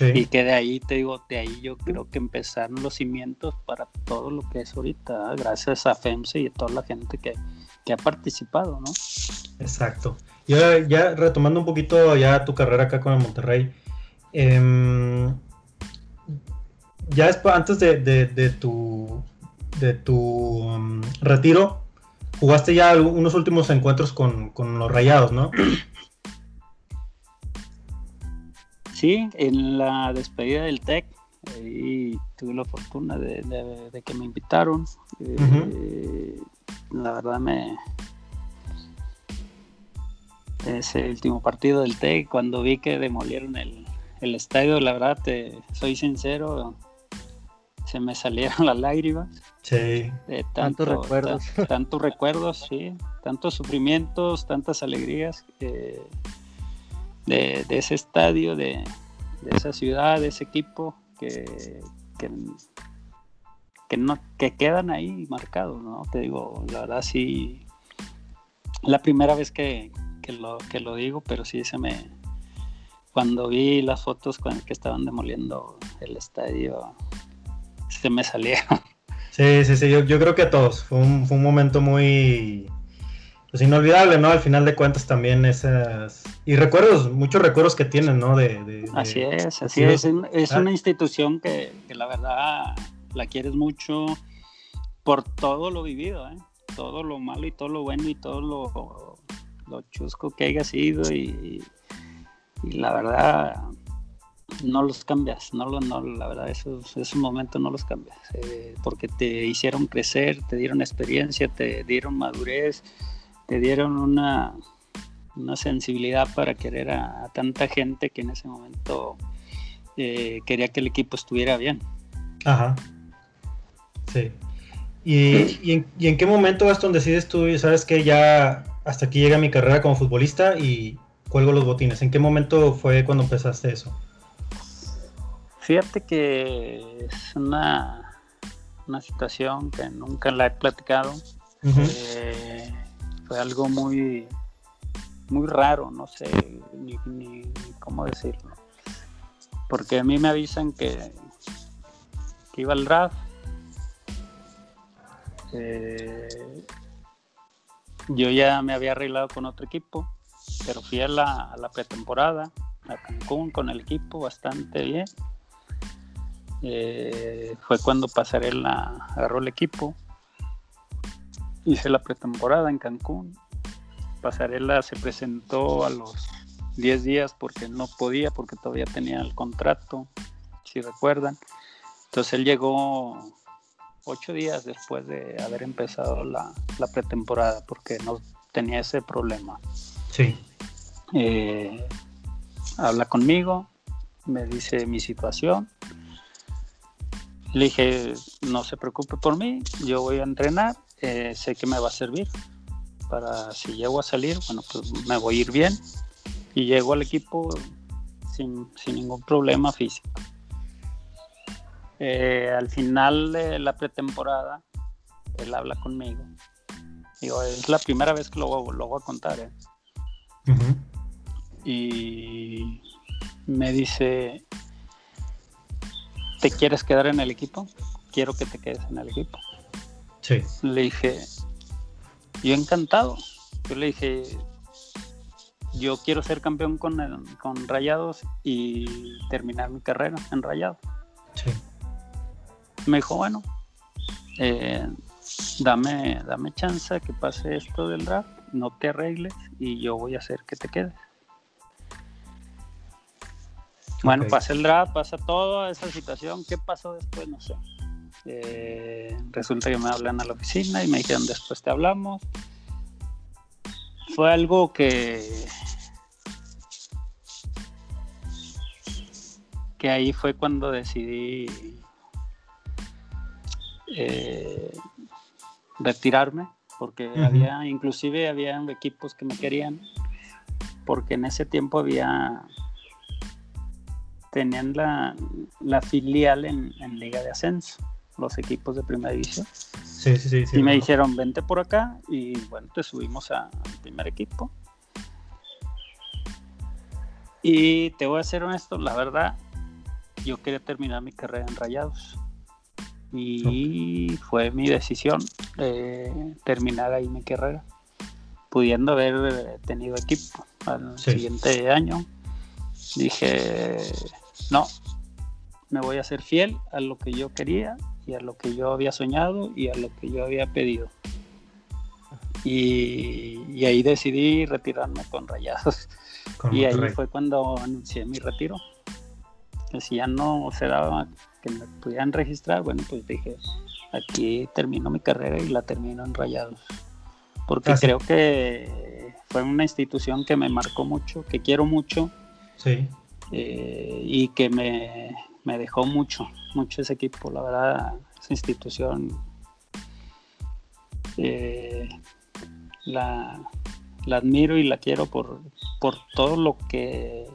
Y que de ahí, te digo, de ahí yo creo que empezaron los cimientos para todo lo que es ahorita, gracias a FEMSA y a toda la gente que, ha participado, ¿no? Exacto. Y ahora ya retomando un poquito ya tu carrera acá con el Monterrey, em, ya después, antes de, tu, de tu um, retiro, jugaste ya unos últimos encuentros con, con los Rayados, ¿no? Sí, en la despedida del TEC, ahí tuve la fortuna de, que me invitaron. Eh, la verdad me... Ese último partido del TEC, cuando vi que demolieron el, estadio, la verdad, te soy sincero, se me salieron las lágrimas. Sí. De tantos recuerdos. tantos recuerdos, sí. Tantos sufrimientos, tantas alegrías de, ese estadio, de, esa ciudad, de ese equipo que, que, no, que quedan ahí marcados, ¿no? Te digo, la verdad sí, la primera vez que, lo, que lo digo, pero sí se me, cuando vi las fotos con que estaban demoliendo el estadio, se me salieron. Sí, sí, sí, yo, creo que a todos. Fue un, fue un momento muy pues, inolvidable, ¿no? Al final de cuentas también esas... Y recuerdos, muchos recuerdos que tienen, ¿no? De, así es, así es. Es, una institución que, la verdad la quieres mucho por todo lo vivido, ¿eh? Todo lo malo y todo lo bueno y todo lo, lo chusco que haya sido y, y la verdad no los cambias, no, no la verdad esos, momentos no los cambias, eh, porque te hicieron crecer, te dieron experiencia, te dieron madurez, te dieron una, una sensibilidad para querer a, tanta gente que en ese momento eh, quería que el equipo estuviera bien. Ajá. Sí. ¿Y, en, ¿Y, en, qué momento, Gastón, decides tú, sabes que ya hasta aquí llega mi carrera como futbolista y cuelgo los botines? ¿En qué momento fue cuando empezaste eso? Fíjate que es una, una situación que nunca la he platicado. Eh, fue algo muy, muy raro, no sé ni, cómo decirlo. Porque a mí me avisan que, que iba al draft. Eh, yo ya me había arreglado con otro equipo, pero fui a la, a la pretemporada a Cancún con el equipo bastante bien. Eh, fue cuando Pasarela agarró el equipo. Hice la pretemporada en Cancún. Pasarela se presentó a los 10 días porque no podía, porque todavía tenía el contrato, si recuerdan. Entonces él llegó ocho días después de haber empezado la, pretemporada porque no tenía ese problema. Sí. Eh, habla conmigo, me dice mi situación le dije, no se preocupe por mí, yo voy a entrenar, eh, sé que me va a servir para si llego a salir, bueno, pues me voy a ir bien y llego al equipo sin, ningún problema físico. Eh, al final de la pretemporada, él habla conmigo. Digo, es la primera vez que lo, lo voy a contar. ¿eh? Y me dice, ¿te quieres quedar en el equipo? Quiero que te quedes en el equipo. Sí. Le dije, yo encantado. Yo le dije, yo quiero ser campeón con, con Rayados y terminar mi carrera en Rayados. Sí. Me dijo, bueno, eh, dame, dame chance que pase esto del draft, no te arregles y yo voy a hacer que te quedes. Bueno, pasa el draft, pasa toda esa situación. ¿Qué pasó después? No sé. Eh, resulta que me hablan a la oficina y me dijeron después te hablamos. Fue algo que que ahí fue cuando decidí eh, retirarme porque había inclusive había equipos que me querían porque en ese tiempo había tenían la, la filial en, Liga de Ascenso, los equipos de primera división. Sí, sí, sí. y me dijeron, vente por acá y bueno, te subimos al primer equipo. Y te voy a ser honesto, la verdad, yo quería terminar mi carrera en Rayados. Y fue mi decisión eh, terminar ahí mi carrera, pudiendo haber tenido equipo al siguiente año. Dije, no, me voy a ser fiel a lo que yo quería y a lo que yo había soñado y a lo que yo había pedido. Y, ahí decidí retirarme con rayados. y ahí fue cuando anuncié mi retiro. Que si ya no se daba que me pudieran registrar, bueno, pues dije, aquí termino mi carrera y la termino en rayados. Porque creo que fue una institución que me marcó mucho, que quiero mucho. Sí. Eh, y que me, me dejó mucho, mucho ese equipo. La verdad, esa institución eh, la, la, admiro y la quiero por, por todo lo que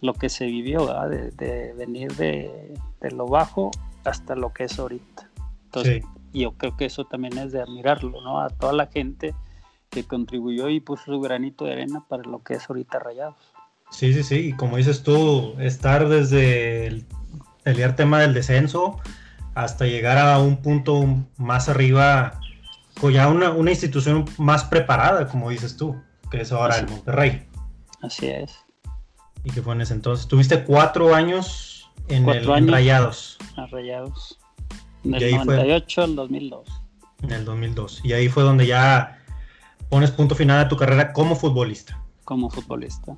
lo que se vivió, de, venir de, lo bajo hasta lo que es ahorita. Entonces, yo creo que eso también es de admirarlo, ¿no? A toda la gente que contribuyó y puso su granito de arena para lo que es ahorita Rayados. Sí, sí, sí, y como dices tú, estar desde el pelear tema del descenso hasta llegar a un punto más arriba, con ya una, una institución más preparada, como dices tú, que es ahora el Monterrey. Así es. Y que fue en ese entonces. Tuviste cuatro años en el Rayados. A Rayados. Del 98 al 2002. En el 2002. Y ahí fue donde ya pones punto final a tu carrera como futbolista. Como futbolista.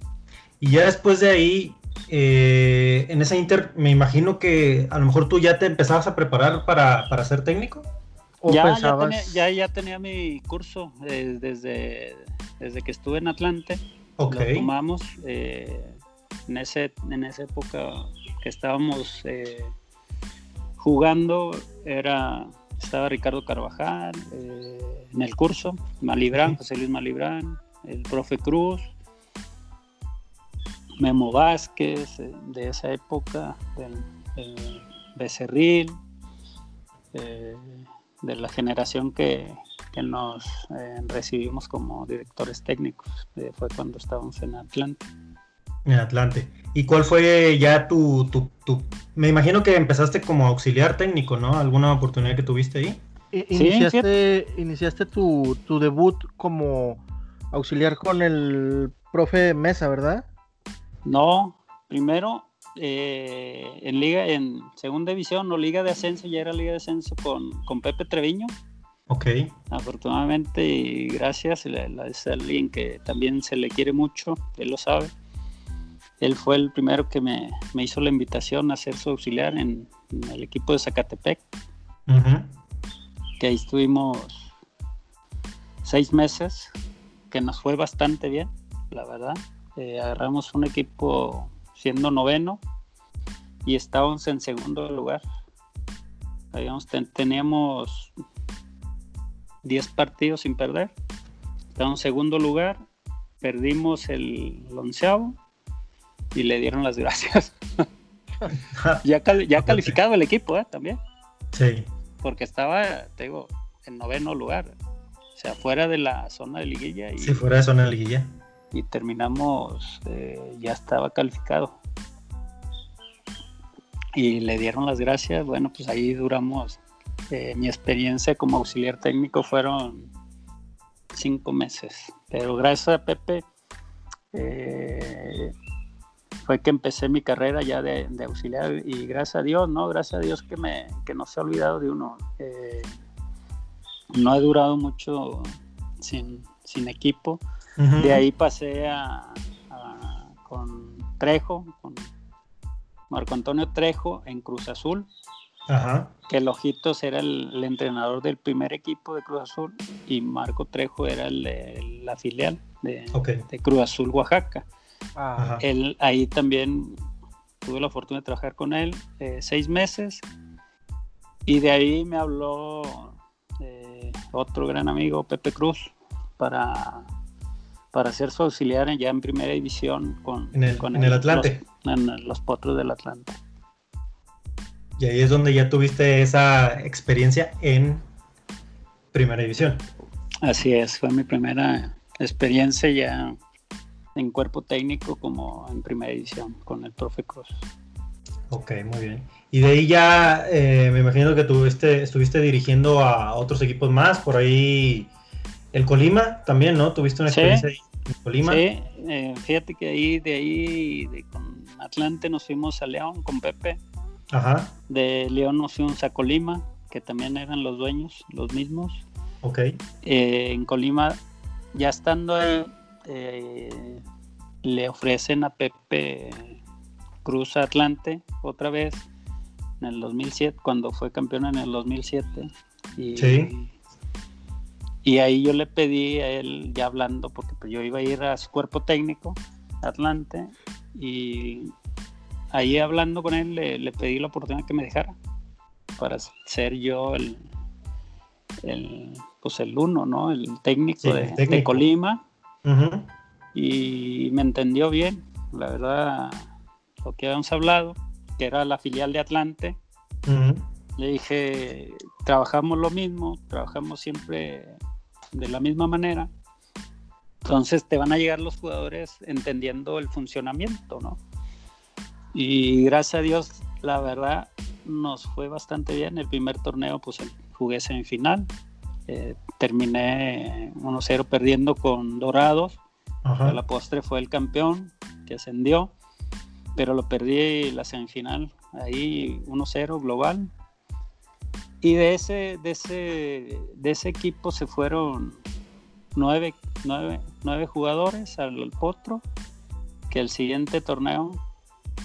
Y ya después de ahí, eh, en esa Inter, me imagino que a lo mejor tú ya te empezabas a preparar para, ser técnico. ya, ya, ya, tenía, mi curso eh, desde, desde que estuve en Atlante. Ok. Lo tomamos. Eh, en, ese, en esa época que estábamos jugando, era estaba Ricardo Carvajal eh, en el curso, Malibrán, José Luis Malibrán, el profe Cruz, Memo Vázquez eh, de esa época, del, Becerril, eh, de la generación que, nos recibimos como directores técnicos, fue cuando estábamos en Atlante. En Atlante. ¿Y cuál fue ya tu, tu, Me imagino que empezaste como auxiliar técnico, ¿no? ¿Alguna oportunidad que tuviste ahí? Iniciaste, iniciaste tu, debut como auxiliar con el profe Mesa, ¿verdad? No, primero eh, en liga, en segunda división o liga de ascenso, ya era liga de ascenso con, con Pepe Treviño. Ok. Afortunadamente y gracias, es alguien que también se le quiere mucho, él lo sabe él fue el primero que me, hizo la invitación a ser su auxiliar en, el equipo de Zacatepec. Que ahí estuvimos seis meses, que nos fue bastante bien, la verdad. Eh, agarramos un equipo siendo noveno y estábamos en segundo lugar. teníamos 10 partidos sin perder. Estábamos en segundo lugar, perdimos el onceavo y le dieron las gracias. ya, ya calificado el equipo, ¿eh? También. Sí. Porque estaba, te digo, en noveno lugar. O sea, fuera de la zona de liguilla. Y, sí, fuera de zona de liguilla. Y terminamos, eh, ya estaba calificado. Y le dieron las gracias. Bueno, pues ahí duramos. Eh, mi experiencia como auxiliar técnico fueron cinco meses. Pero gracias a Pepe, eh, fue que empecé mi carrera ya de, auxiliar y gracias a Dios, ¿no? Gracias a Dios que, me, que no se ha olvidado de uno. No he durado mucho sin, equipo. De ahí pasé a, con Trejo, con Marco Antonio Trejo en Cruz Azul. Que el Ojitos era el, entrenador del primer equipo de Cruz Azul y Marco Trejo era el de la filial de, de Cruz Azul, Oaxaca. Él, ahí también tuve la fortuna de trabajar con él eh, seis meses. Y de ahí me habló eh, otro gran amigo, Pepe Cruz, para, para ser su auxiliar ya en primera división con, en el, Atlante. en los potros del Atlante. Y ahí es donde ya tuviste esa experiencia en primera división. Así es, fue mi primera experiencia ya en cuerpo técnico como en primera edición con el profe Cruz. Ok, muy bien. Y de ahí ya eh, me imagino que tuviste, estuviste dirigiendo a otros equipos más, por ahí el Colima también, ¿no? Tuviste una experiencia ahí en Colima. Sí, eh, fíjate que ahí, de ahí, de, con Atlante nos fuimos a León con Pepe. Ajá. De León nos fuimos a Colima, que también eran los dueños, los mismos. Ok. Eh, en Colima, ya estando ahí, eh, le ofrecen a Pepe Cruz Atlante otra vez en el 2007, cuando fue campeón en el 2007. Y, y ahí yo le pedí a él, ya hablando, porque pues yo iba a ir a su cuerpo técnico, Atlante, y ahí hablando con él le, pedí la oportunidad que me dejara para ser yo el, el pues el uno, ¿no? El técnico, de, Colima. Y me entendió bien, la verdad, lo que habíamos hablado, que era la filial de Atlante. Le dije, trabajamos lo mismo, trabajamos siempre de la misma manera. Entonces te van a llegar los jugadores entendiendo el funcionamiento, ¿no? Y gracias a Dios, la verdad, nos fue bastante bien. El primer torneo, pues jugué semifinal. Eh, terminé 1-0 perdiendo con Dorados. A la postre fue el campeón que ascendió, pero lo perdí la semifinal. Ahí 1-0 global. Y de ese, de ese, de ese equipo se fueron nueve, nueve, nueve jugadores al potro, que el siguiente torneo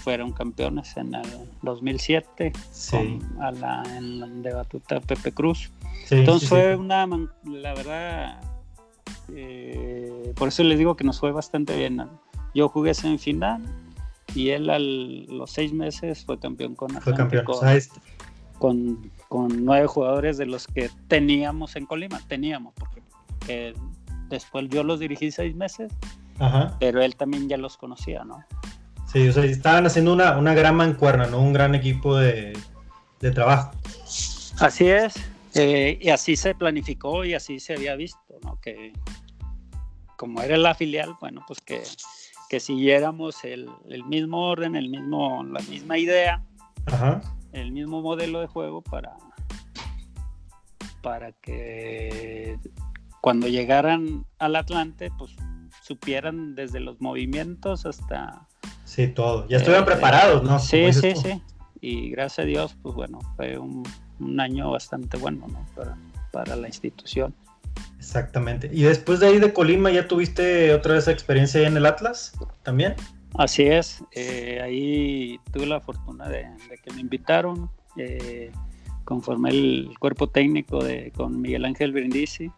fueron campeones en el 2007 a la, en de batuta Pepe Cruz. Entonces fue una, la verdad, eh, por eso les digo que nos fue bastante bien. Yo jugué semifinal y él a los seis meses fue campeón con fue campeón. Con, con, nueve jugadores de los que teníamos en Colima, teníamos, porque después yo los dirigí seis meses, pero él también ya los conocía, ¿no? Sí, o sea, estaban haciendo una, una gran mancuerna, ¿no? Un gran equipo de, trabajo. Así es, eh, y así se planificó y así se había visto, ¿no? Que como era la filial, bueno, pues que, que siguiéramos el, mismo orden, el mismo, la misma idea, el mismo modelo de juego para, para que cuando llegaran al Atlante, pues supieran desde los movimientos hasta Sí, todo. Ya estuvieron eh, preparados, ¿no? Sí, sí, sí. Y gracias a Dios, pues bueno, fue un, año bastante bueno, ¿no? Para, la institución. Exactamente. ¿Y después de ahí de Colima ya tuviste otra vez experiencia en el Atlas también? Así es. Eh, ahí tuve la fortuna de, que me invitaron. Eh, conformé el cuerpo técnico de, con Miguel Ángel Brindisi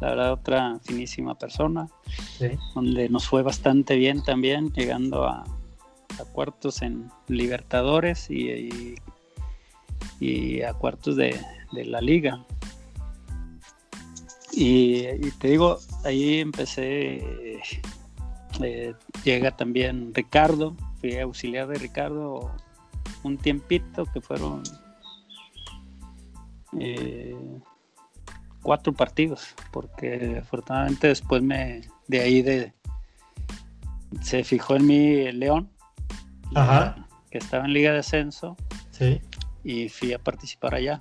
la verdad otra finísima persona, donde nos fue bastante bien también, llegando a, cuartos en Libertadores y, y, a cuartos de, la liga. Y, te digo, ahí empecé, eh, llega también Ricardo, fui auxiliar de Ricardo un tiempito que fueron... Eh, cuatro partidos, porque afortunadamente después me de ahí de se fijó en mí el León, que estaba en Liga de Ascenso, sí. y fui a participar allá.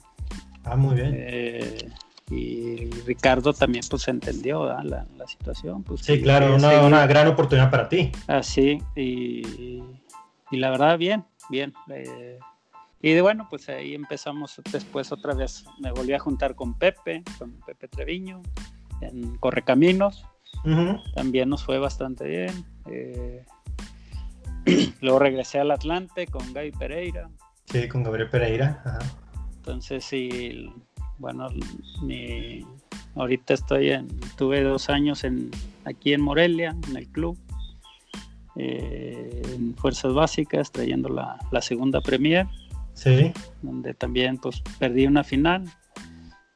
Ah, muy bien. Eh, y Ricardo también pues entendió la, situación. Pues, sí, claro, una, gran oportunidad para ti. Así, ah, y, y la verdad bien, bien. Eh, y de bueno, pues ahí empezamos después otra vez, me volví a juntar con Pepe, con Pepe Treviño, en Correcaminos. También nos fue bastante bien. Eh, luego regresé al Atlante con Gaby Pereira. Sí, con Gabriel Pereira. Entonces sí, bueno, mi, ahorita estoy en, tuve dos años en, aquí en Morelia, en el club, eh, en Fuerzas Básicas, trayendo la, la segunda Premier. Sí. Donde también pues perdí una final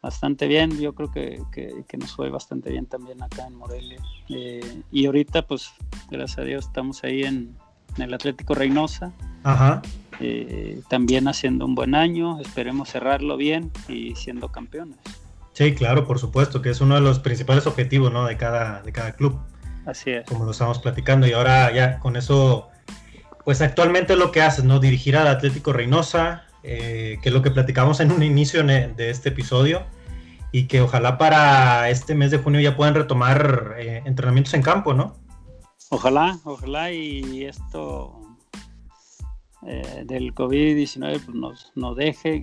bastante bien, yo creo que, que, nos fue bastante bien también acá en Morelia. Eh, y ahorita pues gracias a Dios estamos ahí en, el Atlético Reynosa. Ajá. Eh, también haciendo un buen año, esperemos cerrarlo bien y siendo campeones. Sí, claro, por supuesto, que es uno de los principales objetivos ¿no? de, cada, de cada club. Así es. Como lo estamos platicando y ahora ya con eso pues actualmente lo que haces, ¿no? Dirigir al Atlético Reynosa, eh, que es lo que platicamos en un inicio de este episodio, y que ojalá para este mes de junio ya puedan retomar eh, entrenamientos en campo, ¿no? Ojalá, ojalá y esto eh, del COVID-19 pues nos, nos, deje.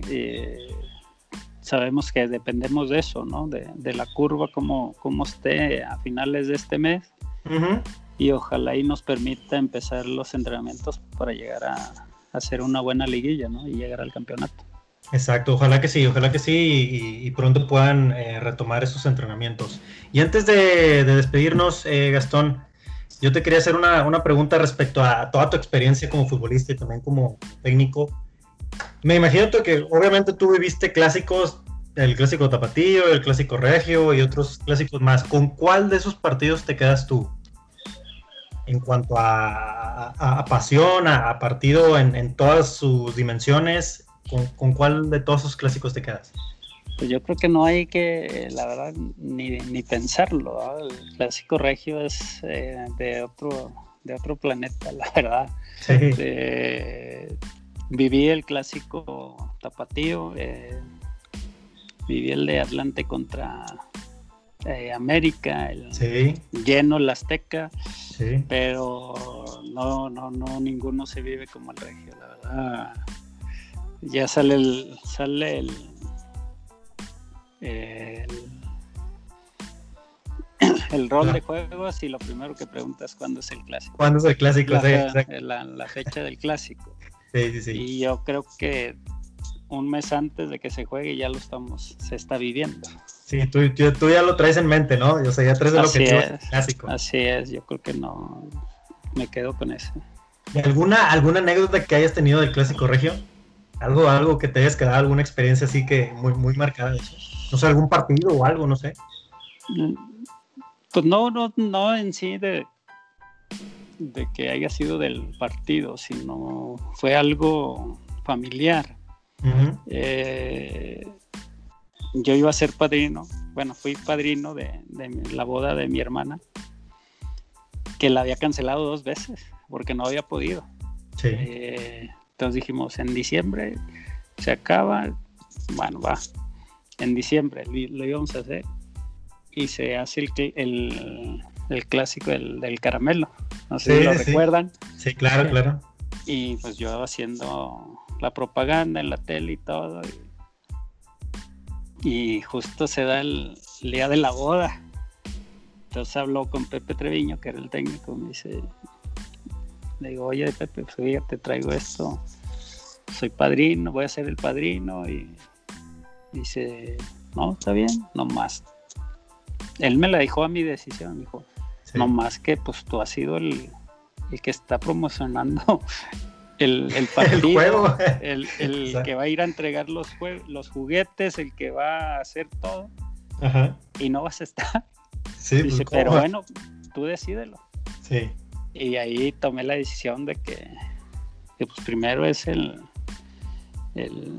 sabemos que dependemos de eso, ¿no? De, la curva, como, como esté a finales de este mes y ojalá y nos permita empezar los entrenamientos para llegar a, hacer una buena liguilla ¿no? y llegar al campeonato. Exacto, ojalá que sí, ojalá que sí y, pronto puedan eh, retomar esos entrenamientos. Y antes de, despedirnos, eh, Gastón, yo te quería hacer una, una, pregunta respecto a toda tu experiencia como futbolista y también como técnico. Me imagino que obviamente tú viviste clásicos, el clásico tapatillo, el clásico regio y otros clásicos más. ¿Con cuál de esos partidos te quedas tú? En cuanto a, pasión, a, partido en, en, todas sus dimensiones, ¿con, ¿con cuál de todos esos clásicos te quedas? Pues yo creo que no hay que, la verdad, ni, ni pensarlo. El clásico regio es eh, de otro de otro planeta, la verdad. viví el clásico tapatío, eh, viví el de Atlante contra eh, América, el lleno el Azteca, pero no, no, no, ninguno se vive como el regio, la verdad. Ya sale el, sale el el, el rol de juegos y lo primero que preguntas cuándo es el clásico. ¿Cuándo es el clásico? La, fecha del clásico. Sí, sí, sí. Y yo creo que un mes antes de que se juegue ya lo estamos, se está viviendo. Sí, tú, tú ya lo traes en mente, ¿no? O sea, ya traes el objetivo clásico. Así es, yo creo que no, me quedo con eso. ¿Y alguna, alguna anécdota que hayas tenido del clásico regio? Algo, algo que te hayas quedado, alguna experiencia así que muy, muy marcada de no sé, algún partido o algo, no sé. Pues no, no, no en sí de, de que haya sido del partido, sino fue algo familiar. Eh, yo iba a ser padrino, bueno, fui padrino de, la boda de mi hermana, que la había cancelado dos veces porque no había podido. Eh, entonces dijimos, en diciembre se acaba, bueno, va, en diciembre lo íbamos a hacer y se hace el, el, clásico del, caramelo. No sé si lo recuerdan. Sí, claro, claro. Y pues yo haciendo la propaganda en la tele y todo. Y, justo se da el, día de la boda. Entonces habló con Pepe Treviño, que era el técnico, me dice, le digo, oye Pepe, pues fíjate, traigo esto, soy padrino, voy a ser el padrino y Dice, no, está bien, no más. Él me la dijo a mi decisión, dijo, no más que pues tú has sido el, que está promocionando el, partido, el, que va a ir a entregar los, los juguetes, el que va a hacer todo, y no vas a estar. Sí, Dice, pues, pero bueno, tú decídelo. Sí. Y ahí tomé la decisión de que, que pues primero es el, el,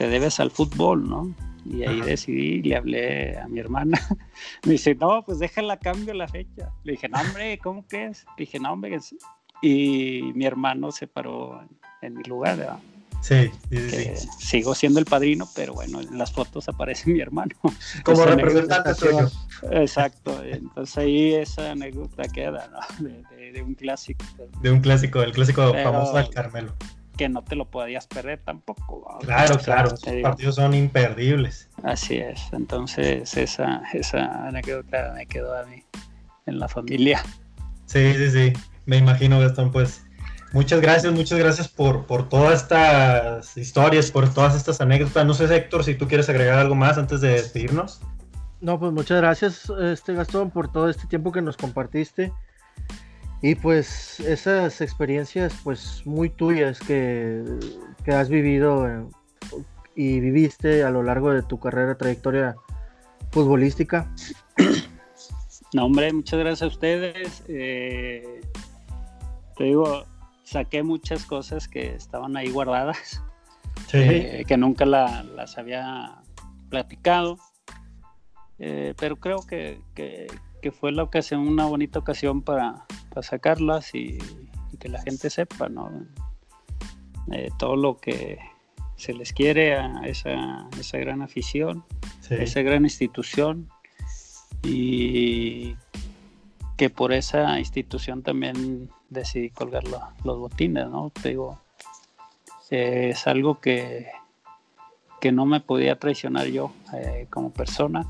te debes al fútbol, ¿no? Y ahí decidí, le hablé a mi hermana. Me dice, no, pues déjala cambio la fecha. Le dije, no, hombre, ¿cómo que es? Le dije, no, hombre. Y mi hermano se paró en, mi lugar, ¿verdad? Sí, sí, sí. Sigo siendo el padrino, pero bueno, en las fotos aparece mi hermano. Como representante suyo. Exacto, entonces ahí esa anécdota queda, ¿no? De, un clásico. De un clásico, el clásico famoso del Carmelo que no te lo podías perder tampoco. Claro, claro, los partidos son imperdibles. Así es, entonces esa, esa anécdota me quedó a mí en la familia. Sí, sí, sí, me imagino, Gastón, pues muchas gracias, muchas gracias por, por todas estas historias, por todas estas anécdotas. No sé, Héctor, si tú quieres agregar algo más antes de despedirnos. No, pues muchas gracias, este Gastón, por todo este tiempo que nos compartiste. Y pues esas experiencias pues muy tuyas que, has vivido eh, y viviste a lo largo de tu carrera, trayectoria futbolística. No, hombre, muchas gracias a ustedes. Eh, te digo, saqué muchas cosas que estaban ahí guardadas, eh, que nunca las había platicado. pero creo que, que fue la ocasión, una bonita ocasión para, sacarlas y, que la gente sepa, ¿no? Eh, todo lo que se les quiere a esa, esa gran afición, a esa gran institución y que por esa institución también decidí colgar los botines, ¿no? Te digo, es algo que, que no me podía traicionar yo eh, como persona.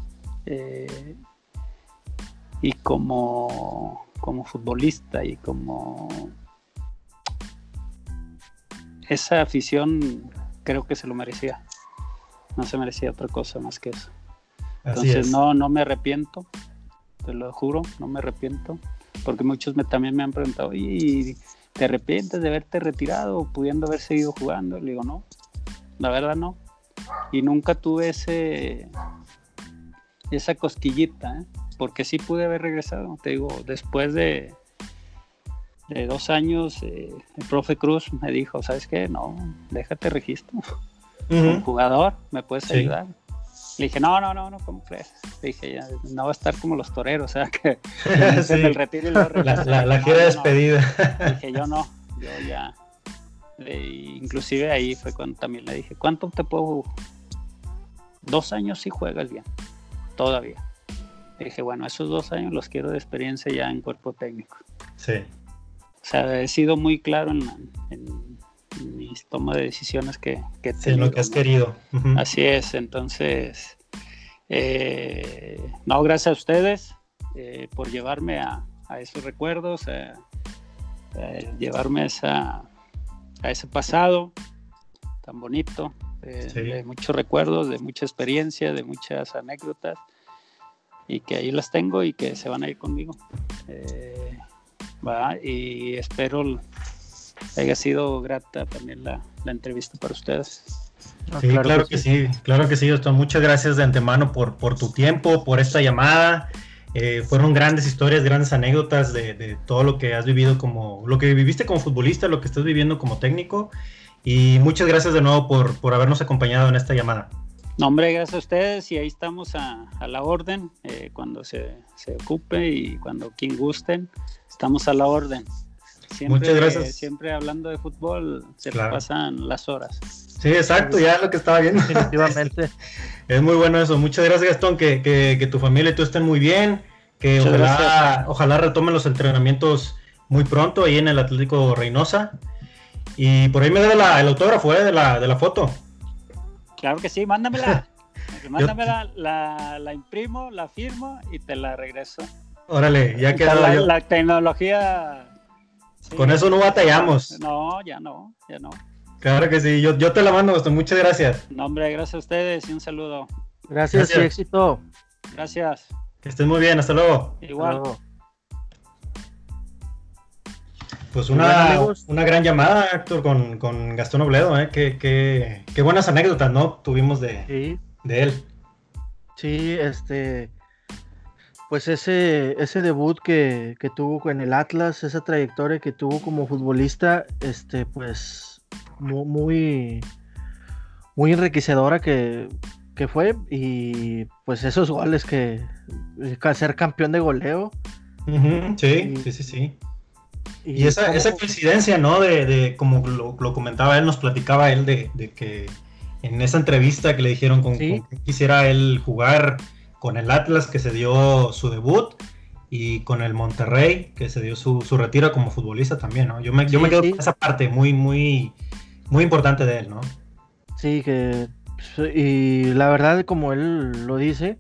Eh, y como, como futbolista y como esa afición creo que se lo merecía. No se merecía otra cosa más que eso. Entonces no, no me arrepiento, te lo juro, no me arrepiento. porque muchos me, también me han preguntado, ¿y te arrepientes de haberte retirado pudiendo haber seguido jugando? Le digo, no, la verdad no. Y nunca tuve ese, esa cosquillita, ¿eh? Porque sí pude haber regresado. Te digo, después de, de dos años, eh, el profe Cruz me dijo, ¿sabes qué? No, déjate registro. Como jugador, ¿me puedes ayudar? Le dije, no, no, no, no, ¿cómo crees? Le dije, ya, no va a estar como los toreros, o sea, que sí. el retiro y luego La, la, la gira despedida. dije, yo no, yo ya. Inclusive ahí fue cuando también le dije, ¿cuánto te puedo? Dos años si juegas bien, todavía. Dije, bueno, esos dos años los quiero de experiencia ya en cuerpo técnico. Sí. O sea, he sido muy claro en, en mis tomas de decisiones que, que sí, lo que has querido. Así es, entonces, eh, no, gracias a ustedes eh, por llevarme a, a esos recuerdos, a, a llevarme a, esa, a ese pasado tan bonito, eh, sí. de muchos recuerdos, de mucha experiencia, de muchas anécdotas, y que ahí las tengo y que se van a ir conmigo. Eh, ¿va? Y espero haya sido grata también la, la entrevista para ustedes. Sí, claro, claro que, que sí. sí. claro que sí, doctor. Muchas gracias de antemano por, por tu tiempo, por esta llamada. Eh, fueron grandes historias, grandes anécdotas de, de, todo lo que has vivido como, lo que viviste como futbolista, lo que estás viviendo como técnico. Y muchas gracias de nuevo por, por habernos acompañado en esta llamada. No, hombre, gracias a ustedes y ahí estamos a, a la orden eh, cuando se, se, ocupe y cuando quien gusten, estamos a la orden. Siempre, Muchas gracias. Siempre hablando de fútbol se claro. pasan las horas. Sí, exacto, ya es lo que estaba viendo. Definitivamente. es muy bueno eso. Muchas gracias, Gastón, que, que, que tu familia y tú estén muy bien, que ojalá, ojalá retomen los entrenamientos muy pronto ahí en el Atlético Reynosa. Y por ahí me da la, el autógrafo eh, de, la, de la foto. Claro que sí, mándamela. mándamela, Yo... la, la, imprimo, la firmo y te la regreso. Órale, ya quedó. La, la tecnología. Sí, Con eso no batallamos. No, ya no, ya no. Claro que sí, yo, yo te la mando, Gastón. Muchas gracias. No, hombre, gracias a ustedes y un saludo. Gracias, gracias. y éxito. Gracias. Que estén muy bien, hasta luego. Igual. Hasta luego. Pues una, una, gran llamada, Héctor, con, con Gastón Obledo, ¿eh? Qué, qué, qué, buenas anécdotas, ¿no? Tuvimos de, sí. de él. Sí, este, pues ese, ese debut que, que, tuvo en el Atlas, esa trayectoria que tuvo como futbolista, este, pues muy, muy enriquecedora que, que fue y pues esos goles que ser campeón de goleo. Uh -huh, sí, y, sí, sí, sí. Y, y esa, como... esa, coincidencia, ¿no? De, de como lo, lo, comentaba él, nos platicaba él de, de, que en esa entrevista que le dijeron con, ¿Sí? con quisiera él jugar con el Atlas, que se dio su debut, y con el Monterrey, que se dio su, su retiro como futbolista también, ¿no? Yo me, sí, yo me quedo sí. con esa parte muy, muy, muy importante de él, ¿no? Sí, que y la verdad, como él lo dice,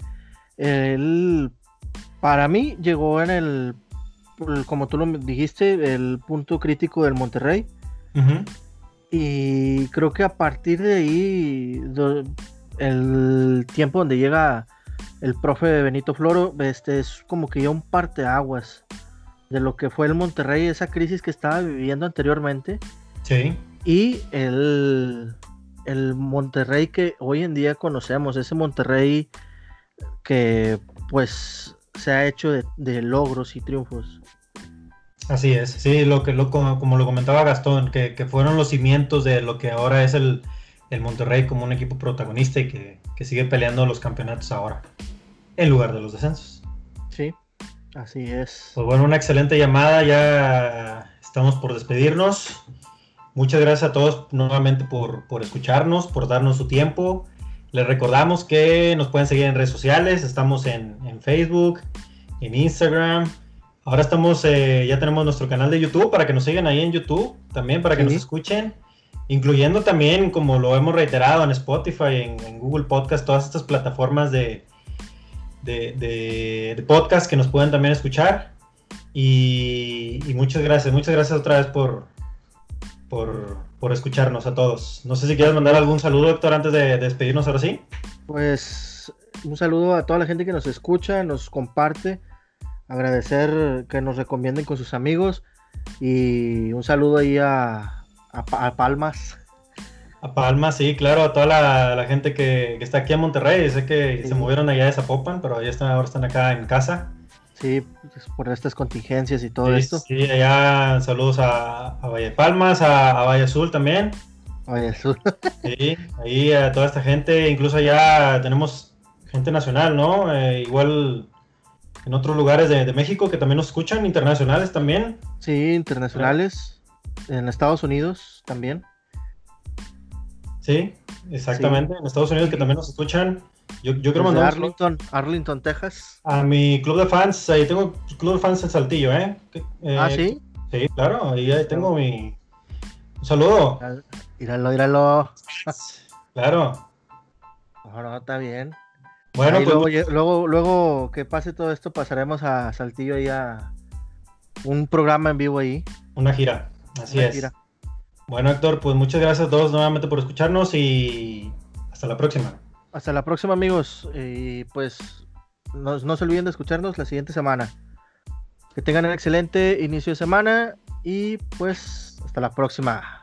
él para mí llegó en el como tú lo dijiste, el punto crítico del Monterrey. Uh -huh. Y creo que a partir de ahí, el tiempo donde llega el profe Benito Floro, este es como que ya un parteaguas de lo que fue el Monterrey, esa crisis que estaba viviendo anteriormente. Sí. Y el, el Monterrey que hoy en día conocemos, ese Monterrey que pues se ha hecho de, de logros y triunfos. Así es, sí, lo que lo, como, como lo comentaba Gastón, que, que, fueron los cimientos de lo que ahora es el, el Monterrey como un equipo protagonista y que, que, sigue peleando los campeonatos ahora, en lugar de los descensos. Sí, así es. Pues bueno, una excelente llamada, ya estamos por despedirnos. Muchas gracias a todos nuevamente por, por escucharnos, por darnos su tiempo. Les recordamos que nos pueden seguir en redes sociales, estamos en, en Facebook, en Instagram, Ahora estamos, eh, ya tenemos nuestro canal de YouTube para que nos sigan ahí en YouTube también, para que sí. nos escuchen, incluyendo también, como lo hemos reiterado, en Spotify, en, en Google Podcast, todas estas plataformas de, de, de, de, podcast que nos pueden también escuchar. Y, y, muchas gracias, muchas gracias otra vez por, por, por, escucharnos a todos. No sé si quieres mandar algún saludo, Héctor, antes de, de despedirnos ahora sí. Pues un saludo a toda la gente que nos escucha, nos comparte agradecer que nos recomienden con sus amigos y un saludo ahí a, a, Palmas. A Palmas, sí, claro, a toda la, gente que, está aquí en Monterrey. Sé que se movieron allá de Zapopan, pero ya están, ahora están acá en casa. Sí, pues, por estas contingencias y todo esto. Sí, allá saludos a, a Valle Palmas, a, a Valle Azul también. Valle Azul. sí, ahí a toda esta gente, incluso allá tenemos gente nacional, ¿no? Eh, igual en otros lugares de, México que también nos escuchan, internacionales también. Sí, internacionales. En Estados Unidos también. Sí, exactamente. En Estados Unidos que también nos escuchan. Yo, yo quiero mandar. Arlington, Arlington, Texas. A mi club de fans, ahí tengo club de fans en Saltillo, ¿eh? eh ah, sí. Sí, claro, ahí, tengo mi. Un saludo. Míralo, míralo. Claro. Ahora está bien. Bueno, pues, luego, luego, que pase todo esto, pasaremos a Saltillo ahí a un programa en vivo ahí. Una gira, así es. Bueno, Héctor, pues muchas gracias a todos nuevamente por escucharnos y hasta la próxima. Hasta la próxima, amigos. Y pues no, no se olviden de escucharnos la siguiente semana. Que tengan un excelente inicio de semana y pues hasta la próxima.